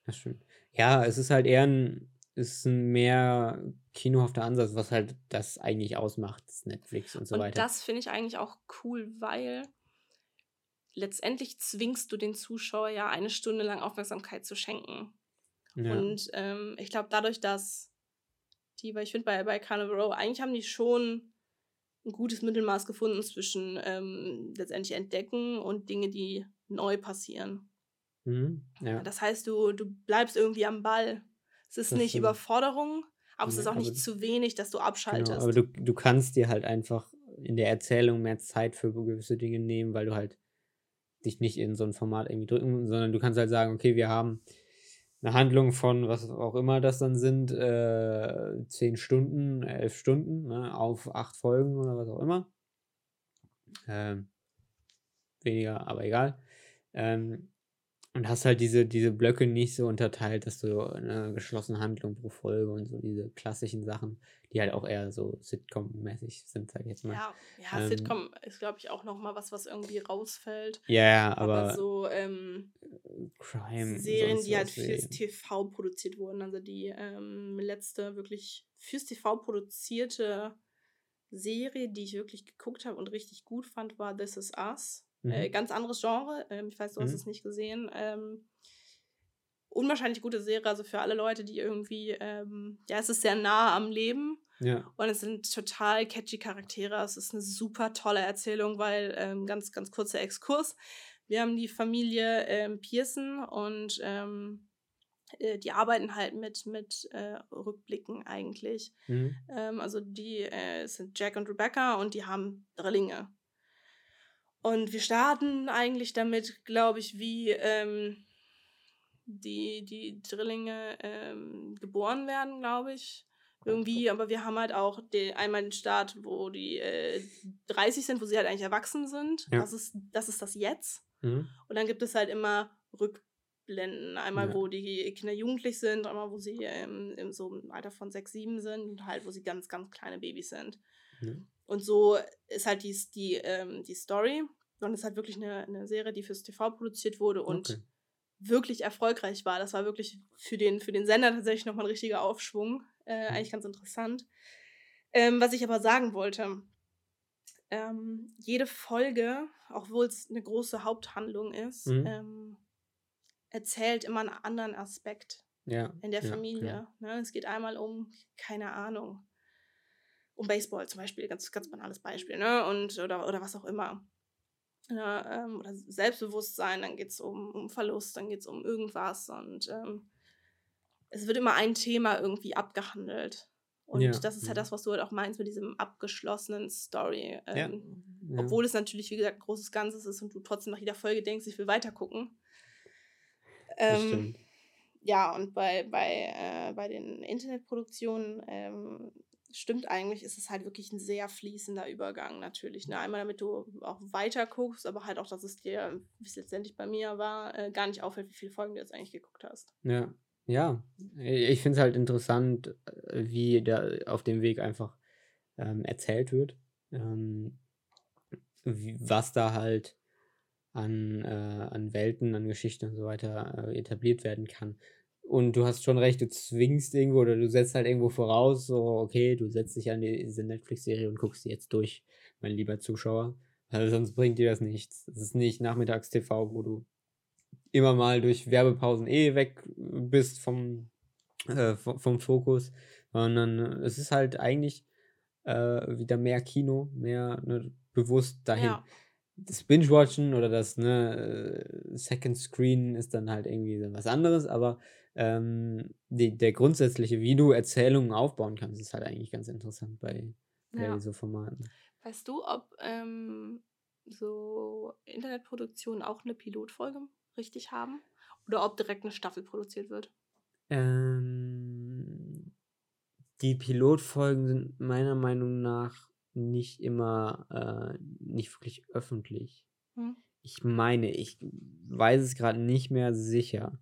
Das stimmt. Ja, es ist halt eher ein, ist ein mehr kinohafter Ansatz, was halt das eigentlich ausmacht, Netflix und so und weiter. Das finde ich eigentlich auch cool, weil letztendlich zwingst du den Zuschauer ja eine Stunde lang Aufmerksamkeit zu schenken. Ja. Und ähm, ich glaube, dadurch, dass die, weil ich finde, bei, bei Carnival Row, eigentlich haben die schon ein gutes Mittelmaß gefunden zwischen ähm, letztendlich entdecken und Dinge, die neu passieren. Mhm, ja. Das heißt, du, du bleibst irgendwie am Ball. Es ist das nicht stimmt. Überforderung, aber ja, es ist auch nicht zu wenig, dass du abschaltest. Genau, aber du, du kannst dir halt einfach in der Erzählung mehr Zeit für gewisse Dinge nehmen, weil du halt dich nicht in so ein Format irgendwie drücken, sondern du kannst halt sagen, okay, wir haben eine Handlung von was auch immer das dann sind, äh, zehn Stunden, elf Stunden, ne, auf acht Folgen oder was auch immer. Ähm, weniger, aber egal. Ähm, und hast halt diese, diese Blöcke nicht so unterteilt, dass du eine geschlossene Handlung pro Folge und so diese klassischen Sachen, die halt auch eher so Sitcom-mäßig sind, sag ich jetzt mal. Ja, ja ähm, Sitcom ist, glaube ich, auch nochmal was, was irgendwie rausfällt. Ja, yeah, aber, aber, so ähm, Crime Serien, die halt fürs TV produziert wurden, also die ähm, letzte wirklich fürs TV produzierte Serie, die ich wirklich geguckt habe und richtig gut fand, war This Is Us. Äh, mhm. Äh, ganz anderes Genre. Ähm, ich weiß, du hast mhm. es nicht gesehen. Ähm, unwahrscheinlich gute Serie, also für alle Leute, die irgendwie, ähm, ja, es ist sehr nah am Leben. Ja. Und es sind total catchy Charaktere. Es ist eine super tolle Erzählung, weil, ähm, ganz, ganz kurzer Exkurs. Wir haben die Familie ähm, Pearson und ähm, äh, die arbeiten halt mit, mit äh, Rückblicken eigentlich. Mhm. Ähm, also die äh, sind Jack und Rebecca und die haben Drillinge. Und wir starten eigentlich damit, glaube ich, wie ähm, die, die Drillinge ähm, geboren werden, glaube ich. Irgendwie, aber wir haben halt auch den, einmal den Start, wo die äh, 30 sind, wo sie halt eigentlich erwachsen sind. Ja. Das, ist, das ist das Jetzt. Mhm. Und dann gibt es halt immer Rückblenden. Einmal, ja. wo die Kinder jugendlich sind, einmal, wo sie ähm, im so im Alter von 6, 7 sind und halt, wo sie ganz, ganz kleine Babys sind. Ja. Und so ist halt die, die, ähm, die Story. Und es ist halt wirklich eine, eine Serie, die fürs TV produziert wurde und okay. wirklich erfolgreich war. Das war wirklich für den, für den Sender tatsächlich nochmal ein richtiger Aufschwung. Äh, mhm. Eigentlich ganz interessant. Ähm, was ich aber sagen wollte, ähm, jede Folge, obwohl es eine große Haupthandlung ist, mhm. ähm, erzählt immer einen anderen Aspekt ja, in der Familie. Ja. Ne? Es geht einmal um, keine Ahnung, um Baseball zum Beispiel, ganz, ganz banales Beispiel, ne? Und, oder, oder was auch immer. Ja, ähm, oder Selbstbewusstsein, dann geht es um, um Verlust, dann geht es um irgendwas. Und ähm, es wird immer ein Thema irgendwie abgehandelt. Und ja, das ist halt ja. das, was du halt auch meinst mit diesem abgeschlossenen Story. Ähm, ja, obwohl es natürlich, wie gesagt, ein großes Ganzes ist und du trotzdem nach jeder Folge denkst, ich will weitergucken. Ähm, ja, und bei, bei, äh, bei den Internetproduktionen ähm, stimmt eigentlich, ist es halt wirklich ein sehr fließender Übergang natürlich. Ne? Einmal, damit du auch weiter guckst, aber halt auch, dass es dir, wie es letztendlich bei mir war, äh, gar nicht auffällt, wie viele Folgen du jetzt eigentlich geguckt hast. Ja, ja. Ich finde es halt interessant, äh, wie da auf dem Weg einfach ähm, erzählt wird. Ähm, wie, was da halt an, äh, an Welten, an Geschichten und so weiter äh, etabliert werden kann und du hast schon recht, du zwingst irgendwo oder du setzt halt irgendwo voraus, so, okay, du setzt dich an diese Netflix-Serie und guckst sie jetzt durch, mein lieber Zuschauer. Also sonst bringt dir das nichts. Es ist nicht Nachmittags-TV, wo du immer mal durch Werbepausen eh weg bist vom, äh, vom Fokus, sondern es ist halt eigentlich äh, wieder mehr Kino, mehr ne, bewusst dahin. Ja. Das Binge-Watchen oder das ne, äh, Second Screen ist dann halt irgendwie was anderes, aber ähm, die, der grundsätzliche, wie du Erzählungen aufbauen kannst, ist halt eigentlich ganz interessant bei, bei ja. so Formaten. Weißt du, ob ähm, so Internetproduktionen auch eine Pilotfolge richtig haben? Oder ob direkt eine Staffel produziert wird? Ähm, die Pilotfolgen sind meiner Meinung nach nicht immer äh, nicht wirklich öffentlich. Hm. Ich meine, ich weiß es gerade nicht mehr sicher.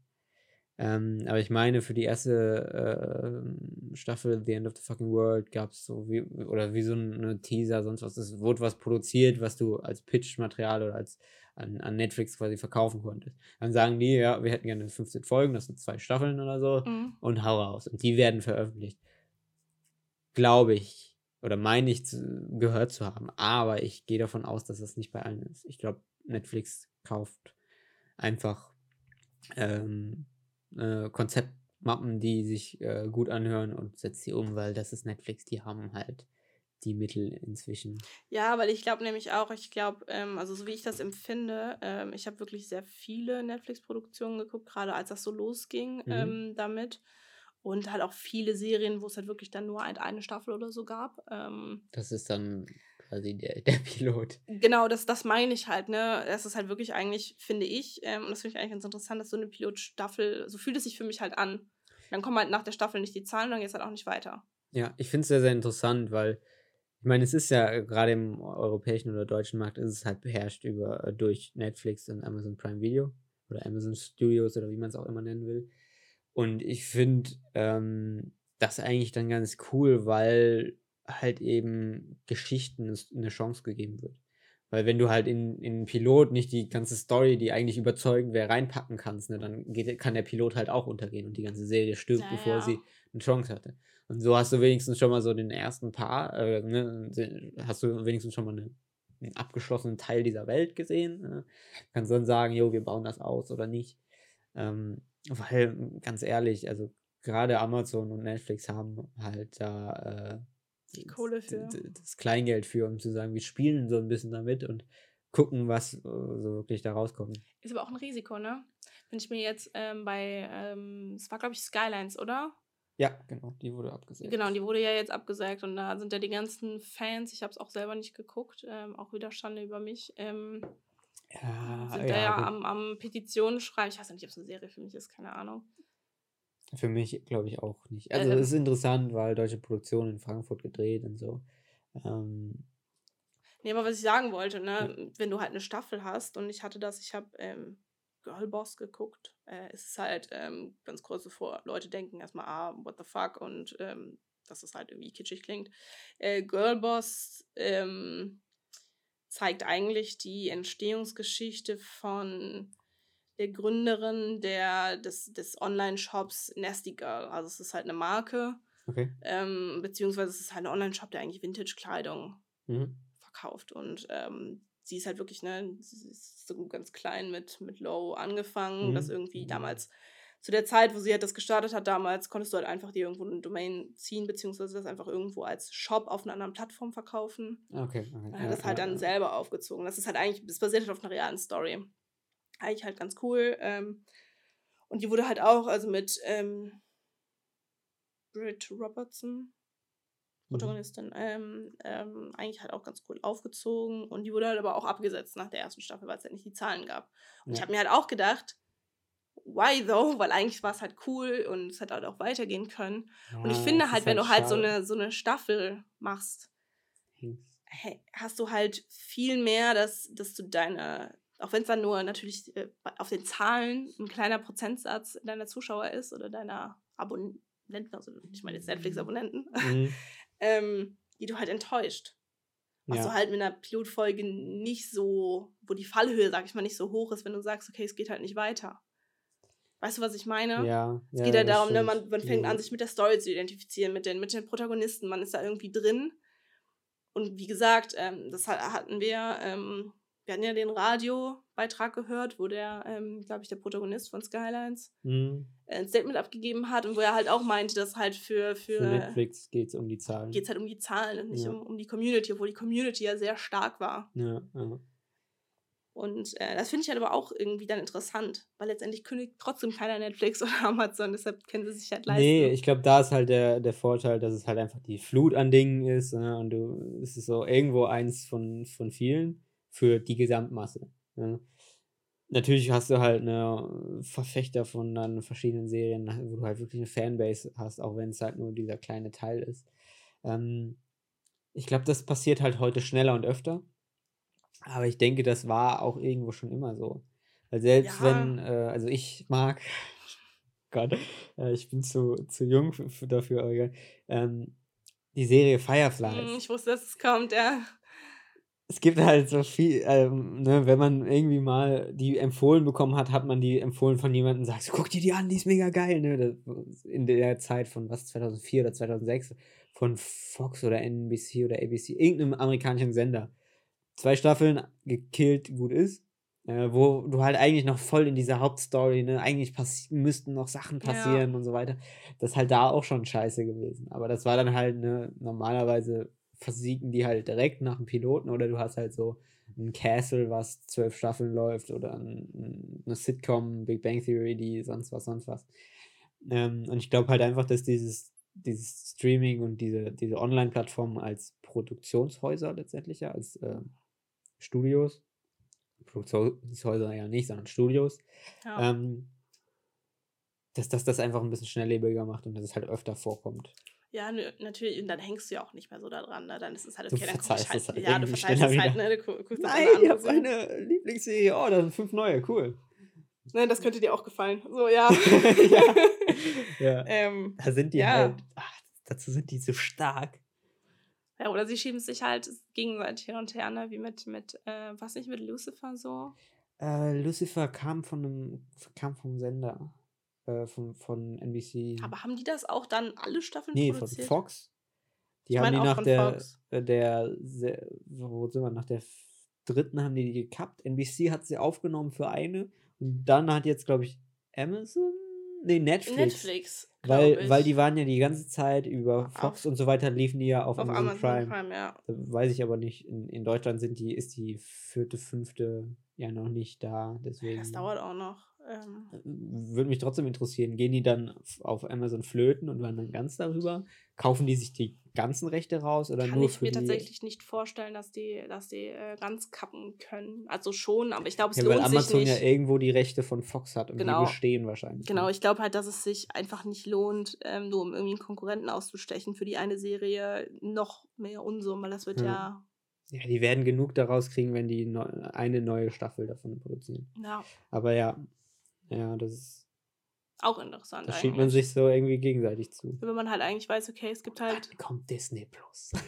Ähm, aber ich meine, für die erste äh, Staffel The End of the Fucking World gab es so wie, oder wie so eine Teaser, sonst was. Es wurde was produziert, was du als Pitch-Material oder als an, an Netflix quasi verkaufen konntest. Dann sagen die, ja, wir hätten gerne 15 Folgen, das sind zwei Staffeln oder so, mhm. und hau raus. Und die werden veröffentlicht. Glaube ich, oder meine ich zu, gehört zu haben. Aber ich gehe davon aus, dass das nicht bei allen ist. Ich glaube, Netflix kauft einfach ähm, äh, Konzeptmappen, die sich äh, gut anhören und setzt sie um, weil das ist Netflix, die haben halt die Mittel inzwischen. Ja, weil ich glaube nämlich auch, ich glaube, ähm, also so wie ich das empfinde, ähm, ich habe wirklich sehr viele Netflix-Produktionen geguckt, gerade als das so losging mhm. ähm, damit. Und halt auch viele Serien, wo es halt wirklich dann nur eine Staffel oder so gab. Ähm. das ist dann quasi der, der Pilot. Genau, das, das meine ich halt, ne? Das ist halt wirklich eigentlich, finde ich, ähm, und das finde ich eigentlich ganz interessant, dass so eine Pilotstaffel, so fühlt es sich für mich halt an. Dann kommen halt nach der Staffel nicht die Zahlen und dann geht es halt auch nicht weiter. Ja, ich finde es sehr, sehr interessant, weil ich meine, es ist ja gerade im europäischen oder deutschen Markt ist es halt beherrscht über äh, durch Netflix und Amazon Prime Video oder Amazon Studios oder wie man es auch immer nennen will. Und ich finde ähm, das eigentlich dann ganz cool, weil halt eben Geschichten eine Chance gegeben wird. Weil wenn du halt in, in Pilot nicht die ganze Story, die eigentlich überzeugend wäre, reinpacken kannst, ne, dann geht, kann der Pilot halt auch untergehen und die ganze Serie stirbt, ja, bevor sie eine Chance hatte. Und so hast du wenigstens schon mal so den ersten Paar, äh, ne, hast du wenigstens schon mal eine, einen abgeschlossenen Teil dieser Welt gesehen. Ne? Kannst dann sagen, jo, wir bauen das aus oder nicht. Ähm, weil, ganz ehrlich, also gerade Amazon und Netflix haben halt da äh, die Kohle für. Das Kleingeld für, um zu sagen, wir spielen so ein bisschen damit und gucken, was äh, so wirklich da rauskommt. Ist aber auch ein Risiko, ne? Wenn ich mir jetzt ähm, bei, ähm, es war glaube ich Skylines, oder? Ja, genau, die wurde abgesagt. Genau, die wurde ja jetzt abgesagt und da sind ja die ganzen Fans, ich habe es auch selber nicht geguckt, ähm, auch wieder Schande über mich, ähm, ja, sind ja, da ja am, am Petitionen schreiben. Ich weiß nicht, ob es eine Serie für mich ist, keine Ahnung. Für mich glaube ich auch nicht. Also es ist interessant, weil deutsche Produktion in Frankfurt gedreht und so. Ähm, nee, aber was ich sagen wollte, ne, ja. wenn du halt eine Staffel hast und ich hatte das, ich habe ähm, Girlboss geguckt, äh, ist es halt ähm, ganz kurz bevor Leute denken erstmal, ah, what the fuck und ähm, dass es halt irgendwie kitschig klingt. Äh, Girlboss ähm, zeigt eigentlich die Entstehungsgeschichte von der Gründerin der, des, des Online-Shops Nasty Girl. Also es ist halt eine Marke. Okay. Ähm, beziehungsweise es ist halt ein Online-Shop, der eigentlich Vintage-Kleidung mhm. verkauft. Und ähm, sie ist halt wirklich, ne, sie ist so ganz klein mit, mit Low angefangen. Mhm. Das irgendwie damals, zu der Zeit, wo sie halt das gestartet hat, damals konntest du halt einfach dir irgendwo eine Domain ziehen, beziehungsweise das einfach irgendwo als Shop auf einer anderen Plattform verkaufen. Okay. okay. Äh, das ja, halt dann selber aufgezogen. Das ist halt eigentlich, das basiert halt auf einer realen Story eigentlich halt ganz cool. Ähm, und die wurde halt auch, also mit ähm, Britt Robertson, mhm. Protagonistin, mhm. ähm, eigentlich halt auch ganz cool aufgezogen. Und die wurde halt aber auch abgesetzt nach der ersten Staffel, weil es halt nicht die Zahlen gab. Und ja. ich habe mir halt auch gedacht, why though? Weil eigentlich war es halt cool und es hätte halt auch weitergehen können. Ja, und ich finde halt, wenn halt du halt so eine, so eine Staffel machst, hey, hast du halt viel mehr, dass, dass du deine, auch wenn es dann nur natürlich äh, auf den Zahlen ein kleiner Prozentsatz deiner Zuschauer ist oder deiner Abonnenten, also ich meine jetzt Netflix-Abonnenten, mhm. ähm, die du halt enttäuscht. Was ja. du halt mit einer Pilotfolge nicht so, wo die Fallhöhe, sag ich mal, nicht so hoch ist, wenn du sagst, okay, es geht halt nicht weiter. Weißt du, was ich meine? Ja. Es ja, geht ja darum, ne, man, man fängt an, sich mit der Story zu identifizieren, mit den, mit den Protagonisten. Man ist da irgendwie drin. Und wie gesagt, ähm, das hatten wir, ähm, wir hatten ja den Radiobeitrag gehört, wo der, ähm, glaube ich, der Protagonist von Skylines mhm. ein Statement abgegeben hat und wo er halt auch meinte, dass halt für, für, für Netflix geht es um die Zahlen. Geht es halt um die Zahlen und nicht ja. um, um die Community, obwohl die Community ja sehr stark war. Ja, ja. Und äh, das finde ich halt aber auch irgendwie dann interessant, weil letztendlich kündigt trotzdem keiner Netflix oder Amazon, deshalb können sie sich halt leisten. Nee, ich glaube, da ist halt der, der Vorteil, dass es halt einfach die Flut an Dingen ist ne? und du, es ist so irgendwo eins von, von vielen für die Gesamtmasse. Ne? Natürlich hast du halt eine Verfechter von dann verschiedenen Serien, wo du halt wirklich eine Fanbase hast, auch wenn es halt nur dieser kleine Teil ist. Ähm, ich glaube, das passiert halt heute schneller und öfter. Aber ich denke, das war auch irgendwo schon immer so. Weil selbst ja. wenn, äh, also ich mag, Gott, äh, ich bin zu, zu jung dafür, aber, ähm, die Serie Firefly. Hm, ich wusste, dass es kommt, ja. Es gibt halt so viel, ähm, ne, wenn man irgendwie mal die empfohlen bekommen hat, hat man die empfohlen von jemandem und sagt, so, guck dir die an, die ist mega geil, ne? in der Zeit von was, 2004 oder 2006, von Fox oder NBC oder ABC, irgendeinem amerikanischen Sender zwei Staffeln gekillt, gut ist. Äh, wo du halt eigentlich noch voll in dieser Hauptstory, ne, eigentlich müssten noch Sachen passieren ja. und so weiter. Das ist halt da auch schon scheiße gewesen. Aber das war dann halt, ne, normalerweise versiegen die halt direkt nach dem Piloten oder du hast halt so ein Castle, was zwölf Staffeln läuft oder ein, eine Sitcom, Big Bang Theory, die sonst was, sonst was. Ähm, und ich glaube halt einfach, dass dieses, dieses Streaming und diese, diese Online-Plattformen als Produktionshäuser letztendlich ja, als äh, Studios, Produktionshäuser ja nicht, sondern Studios, ja. ähm, dass das das einfach ein bisschen schnelllebiger macht und dass es halt öfter vorkommt. Ja, natürlich, und dann hängst du ja auch nicht mehr so daran, ne? dann ist es halt okay, du dann guck ich halt, halt ja, du verzeihst es halt, ne, du guckst Nein, ich habe eine Lieblingsserie, oh, da sind fünf neue, cool. Ne, das könnte dir auch gefallen. So, ja. ja. ja. Ähm, da sind die ja. halt, ach, dazu sind die so stark. Ja, oder sie schieben sich halt gegenseitig hin und her, ne? wie mit, mit äh, was nicht mit Lucifer so? Äh, Lucifer kam von einem, kam vom Sender, äh, von, von NBC. Aber haben die das auch dann alle Staffeln nee, produziert? Nee, von Fox. Die ich haben die nach der. Äh, der, der, wo sind wir, nach der dritten haben die die gekappt. NBC hat sie aufgenommen für eine und dann hat jetzt, glaube ich, Amazon Nee, Netflix. Netflix. Weil, weil die waren ja die ganze Zeit über Fox auf, und so weiter, liefen die ja auf, auf Amazon, Prime. Prime ja. Weiß ich aber nicht, in, in Deutschland sind die, ist die vierte, fünfte ja noch nicht da. Deswegen. Das dauert auch noch. Ähm. Würde mich trotzdem interessieren, gehen die dann auf Amazon flöten und wandern ganz darüber? Kaufen die sich die ganzen Rechte raus oder Kann nur ich mir tatsächlich nicht vorstellen, dass die, dass die äh, ganz kappen können. Also schon, aber ich glaube, es ja, lohnt weil Amazon sich nicht. ja irgendwo die Rechte von Fox hat und genau. die bestehen wahrscheinlich. Genau, ich glaube halt, dass es sich einfach nicht lohnt, ähm, nur um irgendwie einen Konkurrenten auszustechen für die eine Serie noch mehr Unsummen, weil das wird ja, ja ja, die werden genug daraus kriegen, wenn die ne eine neue Staffel davon produzieren. Ja. Aber ja, ja, das ist. Auch interessant. Da schiebt man sich so irgendwie gegenseitig zu. Wenn man halt eigentlich weiß, okay, es gibt halt. Dann kommt Disney Plus.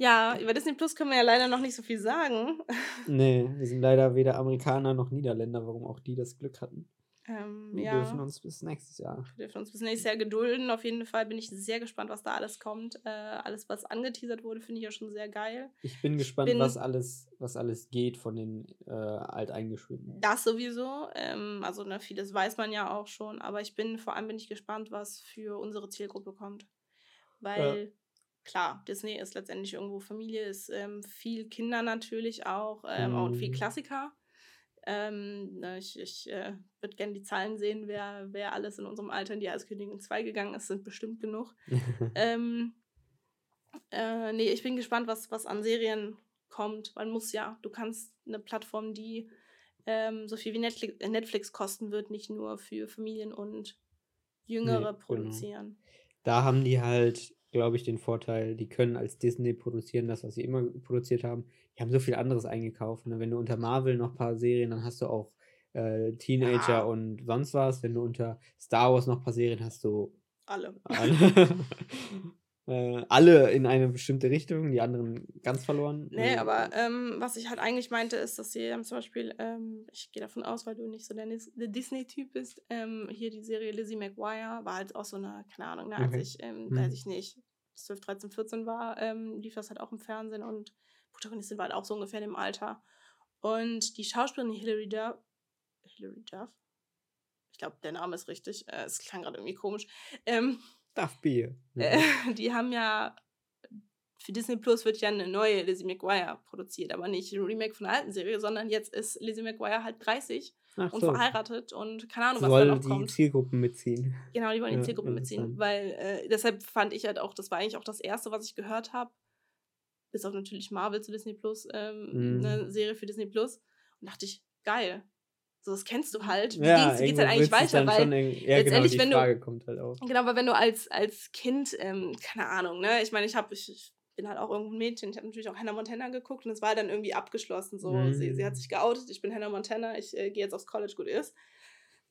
Ja, über Disney Plus können wir ja leider noch nicht so viel sagen. Nee, wir sind leider weder Amerikaner noch Niederländer, warum auch die das Glück hatten. Ähm, wir ja. dürfen uns bis nächstes Jahr. Wir dürfen uns bis nächstes Jahr gedulden. Auf jeden Fall bin ich sehr gespannt, was da alles kommt. Äh, alles, was angeteasert wurde, finde ich ja schon sehr geil. Ich bin gespannt, bin, was alles, was alles geht von den äh, Alteingeschwindten. Das sowieso. Ähm, also ne, vieles weiß man ja auch schon. Aber ich bin vor allem bin ich gespannt, was für unsere Zielgruppe kommt. Weil ja. klar, Disney ist letztendlich irgendwo Familie, ist ähm, viel Kinder natürlich auch ähm, mhm. und viel Klassiker. Ähm, ich ich äh, würde gerne die Zahlen sehen, wer, wer alles in unserem Alter in die Eiskönigin 2 gegangen ist, sind bestimmt genug. ähm, äh, nee, ich bin gespannt, was, was an Serien kommt. Man muss ja, du kannst eine Plattform, die ähm, so viel wie Netflix, äh, Netflix, kosten wird, nicht nur für Familien und Jüngere nee, genau. produzieren. Genau. Da haben die halt, glaube ich, den Vorteil, die können als Disney produzieren, das, was sie immer produziert haben die haben so viel anderes eingekauft. Ne? Wenn du unter Marvel noch ein paar Serien, dann hast du auch äh, Teenager ja. und sonst was. Wenn du unter Star Wars noch ein paar Serien hast, du alle. alle. äh, alle in eine bestimmte Richtung, die anderen ganz verloren. Nee, äh, aber ähm, was ich halt eigentlich meinte, ist, dass sie ähm, zum Beispiel, ähm, ich gehe davon aus, weil du nicht so der, der Disney-Typ bist, ähm, hier die Serie Lizzie McGuire war halt auch so eine, keine Ahnung, ne, als okay. ich, ähm, hm. weiß ich nicht, 12, 13, 14 war, ähm, lief das halt auch im Fernsehen und Protagonistin war halt auch so ungefähr in dem Alter. Und die Schauspielerin Hilary Duff, Hilary Duff? Ich glaube, der Name ist richtig. Äh, es klang gerade irgendwie komisch. Ähm, Duff Bier. Äh, die haben ja für Disney Plus wird ja eine neue Lizzie McGuire produziert, aber nicht ein Remake von der alten Serie, sondern jetzt ist Lizzie McGuire halt 30 Ach und so. verheiratet und keine Ahnung, was da noch kommt. die Zielgruppen mitziehen. Genau, die wollen die ja, Zielgruppen mitziehen, weil äh, deshalb fand ich halt auch, das war eigentlich auch das erste, was ich gehört habe, bis auf natürlich Marvel zu Disney Plus, ähm, mhm. eine Serie für Disney Plus und dachte ich, geil, so, das kennst du halt. Wie ja, geht es halt eigentlich weiter? Weil ja, genau, letztendlich, genau, wenn du. Kommt halt auch. Genau, aber wenn du als, als Kind, ähm, keine Ahnung, ne, ich meine, ich habe, ich, ich, bin halt auch irgendwo ein Mädchen, ich habe natürlich auch Hannah Montana geguckt und es war dann irgendwie abgeschlossen. So, mhm. sie, sie hat sich geoutet, ich bin Hannah Montana, ich äh, gehe jetzt aufs College, gut ist.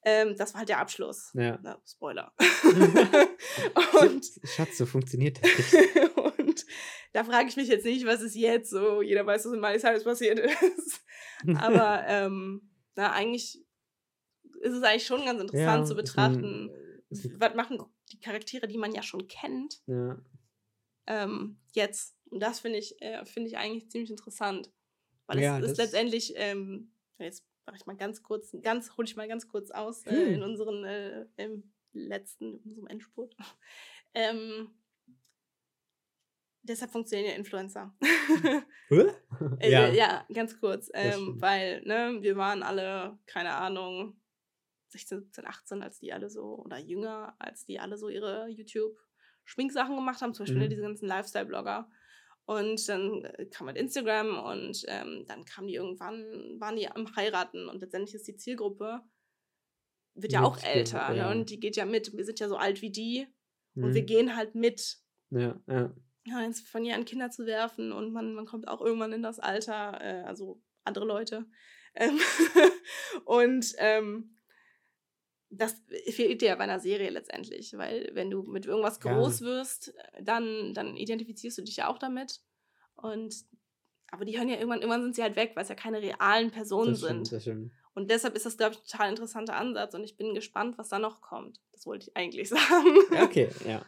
Ähm, das war halt der Abschluss. Ja. Na, Spoiler. und, Schatz, so funktioniert das nicht. und da frage ich mich jetzt nicht, was ist jetzt so. Jeder weiß, was in Miley Cyrus passiert ist. Aber ähm, na, eigentlich ist es eigentlich schon ganz interessant ja, zu betrachten, ein, was machen die Charaktere, die man ja schon kennt, ja. ähm, jetzt. Und das finde ich, äh, find ich eigentlich ziemlich interessant. Weil ja, es ist letztendlich, ähm, jetzt mache ich mal ganz kurz, ganz, hole ich mal ganz kurz aus äh, hm. in unseren äh, im letzten, in unserem Endspurt. ähm, deshalb funktionieren ja Influencer. äh, ja. ja, ganz kurz. Ähm, weil, ne, wir waren alle, keine Ahnung, 16, 17, 18, als die alle so, oder jünger, als die alle so ihre YouTube-Schminksachen gemacht haben, zum Beispiel ne, mhm. diese ganzen Lifestyle-Blogger. Und dann äh, kam halt Instagram und ähm, dann kamen die irgendwann, waren die am Heiraten und letztendlich ist die Zielgruppe, wird ja auch älter, ne? ja. Ne? Und die geht ja mit. Wir sind ja so alt wie die mhm. und wir mhm. gehen halt mit. Ja, ja ja, jetzt von ihr an Kinder zu werfen und man, man kommt auch irgendwann in das Alter, äh, also andere Leute. Ähm und ähm, das fehlt dir ja bei einer Serie letztendlich, weil wenn du mit irgendwas groß ja. wirst, dann, dann identifizierst du dich ja auch damit. Und aber die hören ja irgendwann, irgendwann sind sie halt weg, weil es ja keine realen Personen das stimmt, sind. Das stimmt. Und deshalb ist das, glaube ich, ein total interessanter Ansatz und ich bin gespannt, was da noch kommt. Das wollte ich eigentlich sagen. okay, ja.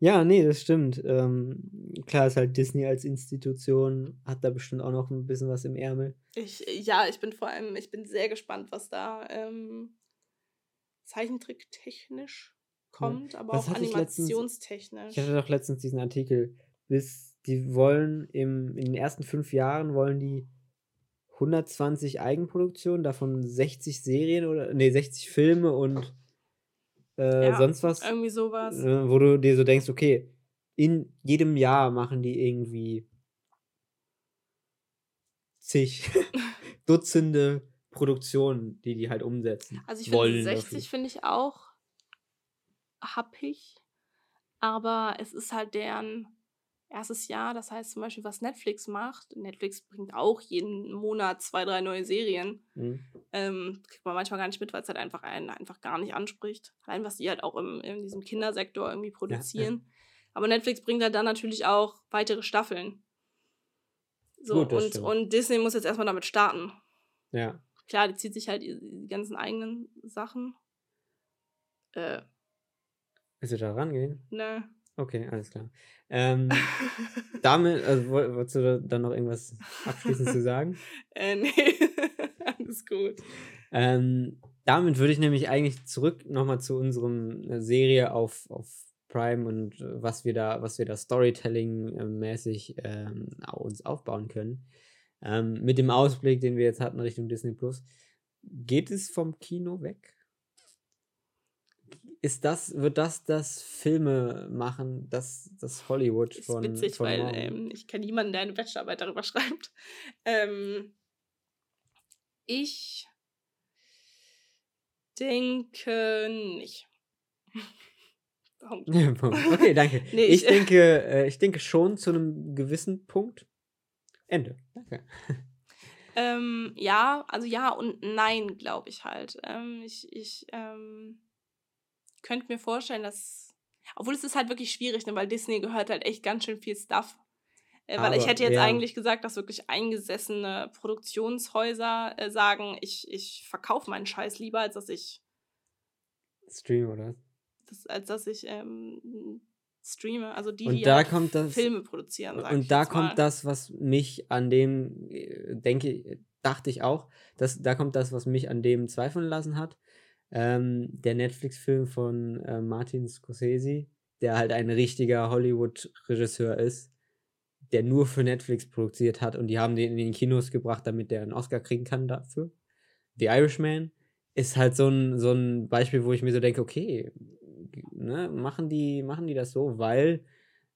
Ja, nee, das stimmt. Ähm, klar ist halt Disney als Institution, hat da bestimmt auch noch ein bisschen was im Ärmel. Ich, ja, ich bin vor allem, ich bin sehr gespannt, was da ähm, zeichentricktechnisch kommt, ja. aber was auch animationstechnisch. Ich, letztens, ich hatte doch letztens diesen Artikel, bis die wollen im, in den ersten fünf Jahren wollen die 120 Eigenproduktionen, davon 60 Serien oder nee, 60 Filme und äh, ja, sonst was. Irgendwie sowas. Äh, wo du dir so denkst, okay, in jedem Jahr machen die irgendwie zig Dutzende Produktionen, die die halt umsetzen. Also ich finde 60 finde ich auch happig, aber es ist halt deren erstes Jahr. Das heißt zum Beispiel, was Netflix macht. Netflix bringt auch jeden Monat zwei, drei neue Serien. Mhm. Ähm, kriegt man manchmal gar nicht mit, weil es halt einfach einen einfach gar nicht anspricht. Allein was die halt auch im, in diesem Kindersektor irgendwie produzieren. Ja, ja. Aber Netflix bringt halt dann natürlich auch weitere Staffeln. So, Gut, und, und Disney muss jetzt erstmal damit starten. Ja. Klar, die zieht sich halt die, ganzen eigenen Sachen. Äh. Willst du da rangehen? Ne. Okay, alles klar. Ähm, damit, also wolltest du da noch irgendwas abschließend zu sagen? Äh, nee, alles gut. Ähm, damit würde ich nämlich eigentlich zurück nochmal zu unserem äh, Serie auf, auf Prime und äh, was wir da, was wir da Storytelling-mäßig ähm, uns aufbauen können. Ähm, mit dem Ausblick, den wir jetzt hatten Richtung Disney Plus, geht es vom Kino weg? Ist das, wird das das Filme machen, das, das Hollywood von. Das ist witzig, von weil ähm, ich kenne niemanden, der eine Bachelorarbeit darüber schreibt. Ähm, ich denke nicht. okay, danke. nee, ich, ich denke, äh, ich denke schon zu einem gewissen Punkt. Ende. Danke. Ähm, ja, also ja und nein, glaube ich halt. Ähm, ich ich ähm, könnte mir vorstellen, dass Obwohl es ist halt wirklich schwierig, ne, weil Disney gehört halt echt ganz schön viel Stuff. Äh, weil Aber, ich hätte jetzt ja. eigentlich gesagt, dass wirklich eingesessene Produktionshäuser äh, sagen, ich, ich verkaufe meinen Scheiß lieber, als dass ich streame, oder? Das, als dass ich ähm, streame. Also die, und die da kommt das, Filme produzieren. Und da kommt mal. das, was mich an dem, äh, denke, dachte ich auch, dass, da kommt das, was mich an dem zweifeln lassen hat. Ähm, der Netflix-Film von äh, Martin Scorsese, der halt ein richtiger Hollywood-Regisseur ist, der nur für Netflix produziert hat und die haben den in den Kinos gebracht, damit der einen Oscar kriegen kann dafür. The Irishman ist halt so ein, so ein Beispiel, wo ich mir so denke, okay, ne, machen, die, machen die das so, weil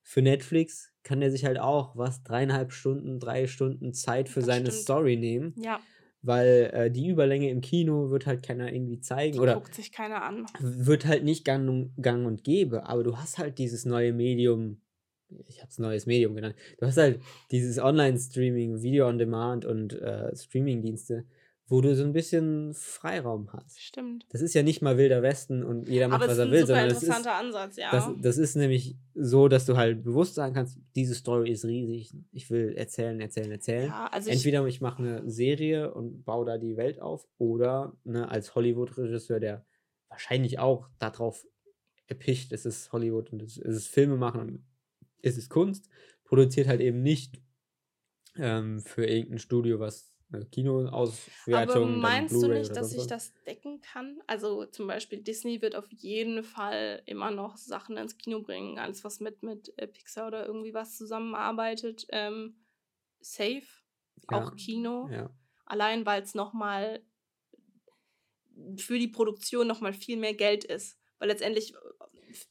für Netflix kann der sich halt auch was dreieinhalb Stunden, drei Stunden Zeit für das seine stimmt. Story nehmen. Ja. Weil äh, die Überlänge im Kino wird halt keiner irgendwie zeigen. Die oder guckt sich keiner an. Wird halt nicht gang, gang und gäbe, aber du hast halt dieses neue Medium ich habe es neues Medium genannt. Du hast halt dieses Online-Streaming, Video on Demand und äh, Streaming-Dienste, wo du so ein bisschen Freiraum hast. Stimmt. Das ist ja nicht mal wilder Westen und jeder macht, was er will, sondern das ist ein Ansatz, ja. Das, das, ist nämlich so, dass du halt bewusst sagen kannst, diese Story ist riesig. Ich will erzählen, erzählen, erzählen. Ja, also Entweder ich, ich mache eine Serie und baue da die Welt auf oder ne, als Hollywood-Regisseur, der wahrscheinlich auch darauf erpicht, es ist Hollywood und es ist Filme machen und es ist Kunst, produziert halt eben nicht ähm, für irgendein Studio, was Kinoauswertung. Aber meinst du nicht, dass ich das decken kann? Also zum Beispiel Disney wird auf jeden Fall immer noch Sachen ins Kino bringen. Alles, was mit, mit äh, Pixar oder irgendwie was zusammenarbeitet. Ähm, safe, ja. auch Kino. Ja. Allein, weil es nochmal für die Produktion nochmal viel mehr Geld ist. Weil letztendlich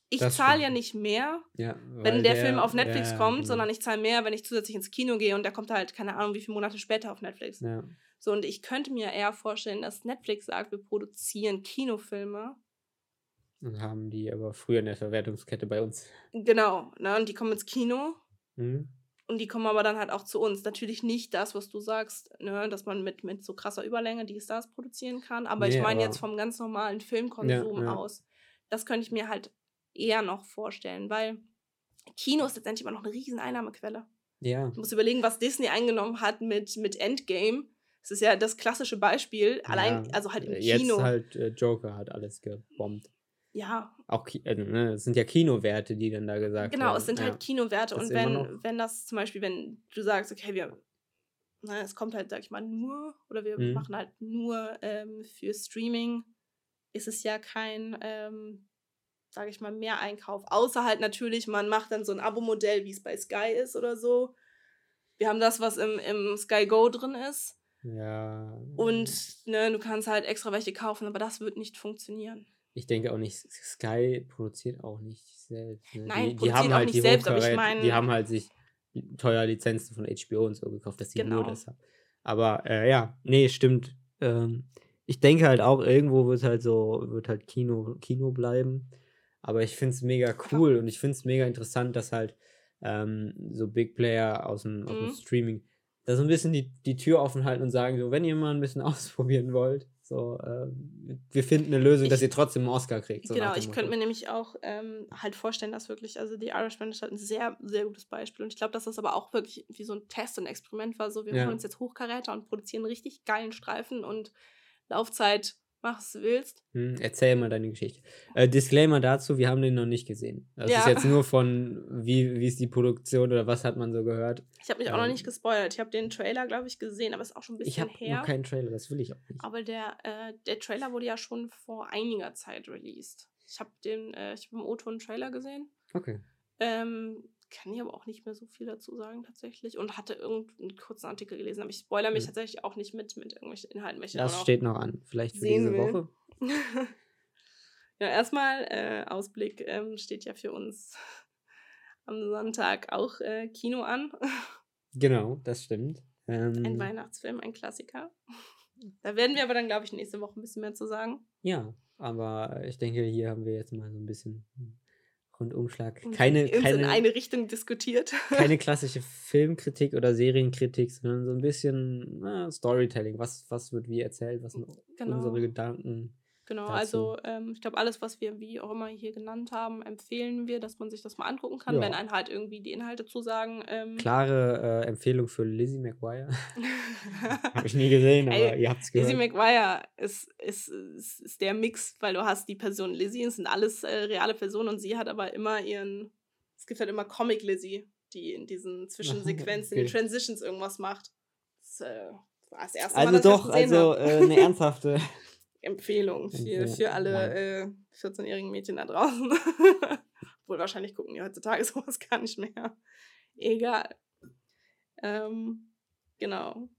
ich zahle ja nicht mehr, ja, wenn der, der, Film auf Netflix ja, kommt, genau. sondern ich zahle mehr, wenn ich zusätzlich ins Kino gehe und der kommt halt, keine Ahnung, wie viele Monate später auf Netflix. Ja. So, und ich könnte mir eher vorstellen, dass Netflix sagt, wir produzieren Kinofilme. Und haben die aber früher in der Verwertungskette bei uns. Genau, ne, und die kommen ins Kino. Mhm. Und die kommen aber dann halt auch zu uns. Natürlich nicht das, was du sagst, ne, dass man mit, mit so krasser Überlänge die Stars produzieren kann. Aber nee, ich meine jetzt vom ganz normalen Filmkonsum aus. Das könnte ich mir halt eher noch vorstellen, weil Kino ist letztendlich immer noch eine riesen Einnahmequelle. Ja. Du musst überlegen, was Disney eingenommen hat mit, mit Endgame. Das ist ja das klassische Beispiel. Allein, ja. also halt im Jetzt Kino. Jetzt halt äh, Joker hat alles gebombt. Ja. Auch, äh, ne, es sind ja Kinowerte, die dann da gesagt genau, werden. Genau, es sind ja. halt Kinowerte. Das und wenn, wenn das zum Beispiel, wenn du sagst, okay, wir, na, es kommt halt, sag ich mal, nur, oder wir mhm. machen halt nur ähm, für Streaming, ist es ja kein ähm, sage ich mal, mehr Einkauf. Außer halt natürlich, man macht dann so ein Abo-Modell, wie es bei Sky ist oder so. Wir haben das, was im, im Sky Go drin ist. Ja. Und ne, du kannst halt extra welche kaufen, aber das wird nicht funktionieren. Ich denke auch nicht, Sky produziert auch nicht selbst. Ne? Nein, die, die haben halt die selbst, aber ich meine. Die haben halt sich teuer Lizenzen von HBO und so gekauft, dass sie genau. nur das haben. Aber äh, ja, nee, stimmt. Ähm, ich denke halt auch, irgendwo wird halt so, wird halt Kino, Kino bleiben. Aber ich finde es mega cool und ich finde es mega interessant, dass halt ähm, so Big Player aus dem, mhm. aus dem Streaming da so ein bisschen die, die Tür offen halten und sagen, so, wenn ihr mal ein bisschen ausprobieren wollt, so, äh, wir finden eine Lösung, ich, dass ihr trotzdem einen Oscar kriegt. So genau, ich könnte mir nämlich auch ähm, halt vorstellen, dass wirklich, also die Irishman ist halt ein sehr, sehr gutes Beispiel. Und ich glaube, dass das aber auch wirklich wie so ein Test und Experiment war. So, wir ja. holen uns jetzt Hochkaräter und produzieren richtig geilen Streifen und Laufzeit Mach, was du willst. Hm, erzähl mal deine Geschichte. Äh, Disclaimer dazu, wir haben den noch nicht gesehen. Das ja. ist jetzt nur von, wie, wie ist die Produktion oder was hat man so gehört. Ich habe mich ähm, auch noch ähm. nicht gespoilert. Ich habe den Trailer, glaube ich, gesehen, aber es ist auch schon ein bisschen ich her. Ich habe noch keinen Trailer, das will ich auch nicht. Aber der, äh, der Trailer wurde ja schon vor einiger Zeit released. Ich habe den, äh, ich habe im O-Ton einen Trailer gesehen. Okay. Ähm, kann ich aber auch nicht mehr so viel dazu sagen tatsächlich und hatte irgendeinen kurzen Artikel gelesen, aber ich spoilere mich mhm. tatsächlich auch nicht mit, mit irgendwelchen Inhalten. Welche das steht noch an, vielleicht für diese will. Woche. ja, erstmal äh, Ausblick ähm, steht ja für uns am Sonntag auch äh, Kino an. genau, das stimmt. Ähm, ein Weihnachtsfilm, ein Klassiker. Da werden wir aber dann, glaube ich, nächste Woche ein bisschen mehr zu sagen. Ja, aber ich denke, hier haben wir jetzt mal so ein bisschen Rundumschlag. Keine, keine, in eine Richtung diskutiert. keine klassische Filmkritik oder Serienkritik, sondern so ein bisschen na, Storytelling. Was, was wird wie erzählt? Was sind genau. unsere Gedanken? Genau, dazu. also ähm, ich glaube, alles, was wir wie auch immer hier genannt haben, empfehlen wir, dass man sich das mal angucken kann, ja. wenn einen halt irgendwie die Inhalte zusagen. Ähm. Klare äh, Empfehlung für Lizzie McGuire. Habe ich nie gesehen, aber Ey, ihr habt es gehört. Lizzie McGuire ist, ist, ist, ist, der Mix, weil du hast die Person Lizzie, es sind alles äh, reale Personen und sie hat aber immer ihren, es gibt halt immer Comic Lizzie, die in diesen Zwischensequenzen, okay. in den Transitions irgendwas macht. Das, äh, war das erste also Mal, doch, also äh, eine ernsthafte Empfehlung für, für alle äh, 14-jährigen Mädchen da draußen. Obwohl wahrscheinlich gucken die heutzutage sowas gar nicht mehr. Egal. Ähm, genau.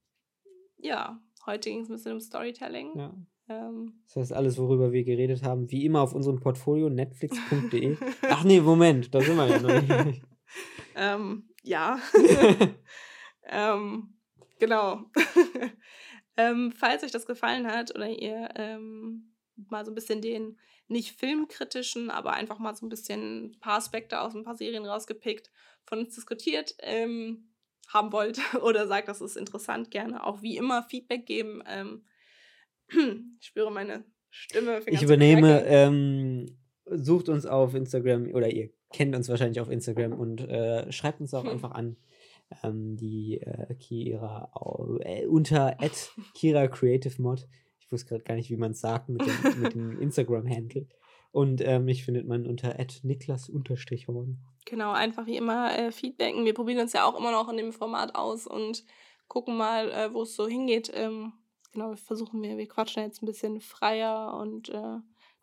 Ja, heute ging es ein bisschen um Storytelling. Ja. Ähm, das heißt, alles, worüber wir geredet haben, wie immer auf unserem Portfolio netflix.de. Ach nee, Moment, da sind wir ja noch nicht. ähm, ja. ähm, genau. Ähm, falls euch das gefallen hat oder ihr ähm, mal so ein bisschen den nicht filmkritischen, aber einfach mal so ein bisschen ein paar Aspekte aus ein paar Serien rausgepickt, von uns diskutiert ähm, haben wollt oder sagt, das ist interessant, gerne auch wie immer Feedback geben. Ähm, ich spüre meine Stimme. Ich übernehme, ähm, sucht uns auf Instagram oder ihr kennt uns wahrscheinlich auf Instagram und äh, schreibt uns auch hm. einfach an ähm, die äh, Kira äh, unter Kira Creative Mod. Ich wusste gerade gar nicht, wie man es sagt mit dem, mit dem Instagram-Handle. Und ähm, mich findet man unter Niklas-Horn. Genau, einfach wie immer äh, feedbacken. Wir probieren uns ja auch immer noch in dem Format aus und gucken mal, äh, wo es so hingeht. Ähm, genau, versuchen wir, wir quatschen jetzt ein bisschen freier und äh,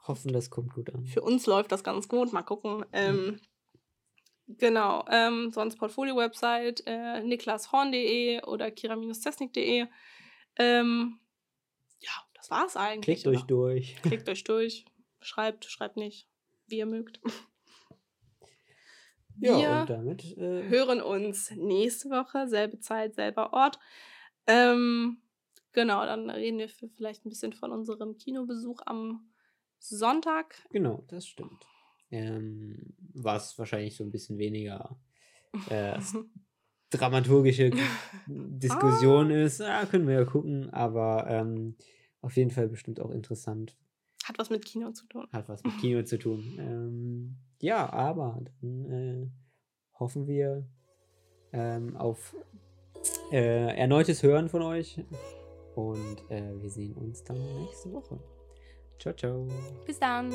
hoffen, das kommt gut an. Für uns läuft das ganz gut. Mal gucken. Ähm, mhm. Genau, ähm, sonst Portfolio-Website äh, niklashorn.de oder kira-tesnik.de. Ähm, ja, das war's eigentlich. Klickt euch durch. Klickt euch durch. Schreibt, schreibt nicht, wie ihr mögt. Wir ja, und damit äh, hören uns nächste Woche, selbe Zeit, selber Ort. Ähm, genau, dann reden wir vielleicht ein bisschen von unserem Kinobesuch am Sonntag. Genau, das stimmt ähm, was wahrscheinlich so ein bisschen weniger äh, dramaturgische Diskussion ah. ist. Ja, können wir ja gucken, aber ähm, auf jeden Fall bestimmt auch interessant. Hat was mit Kino zu tun. Hat was mit Kino zu tun. Ähm, ja, aber dann äh, hoffen wir ähm, auf äh, erneutes Hören von euch und äh, wir sehen uns dann nächste Woche. Ciao, ciao. Bis dann.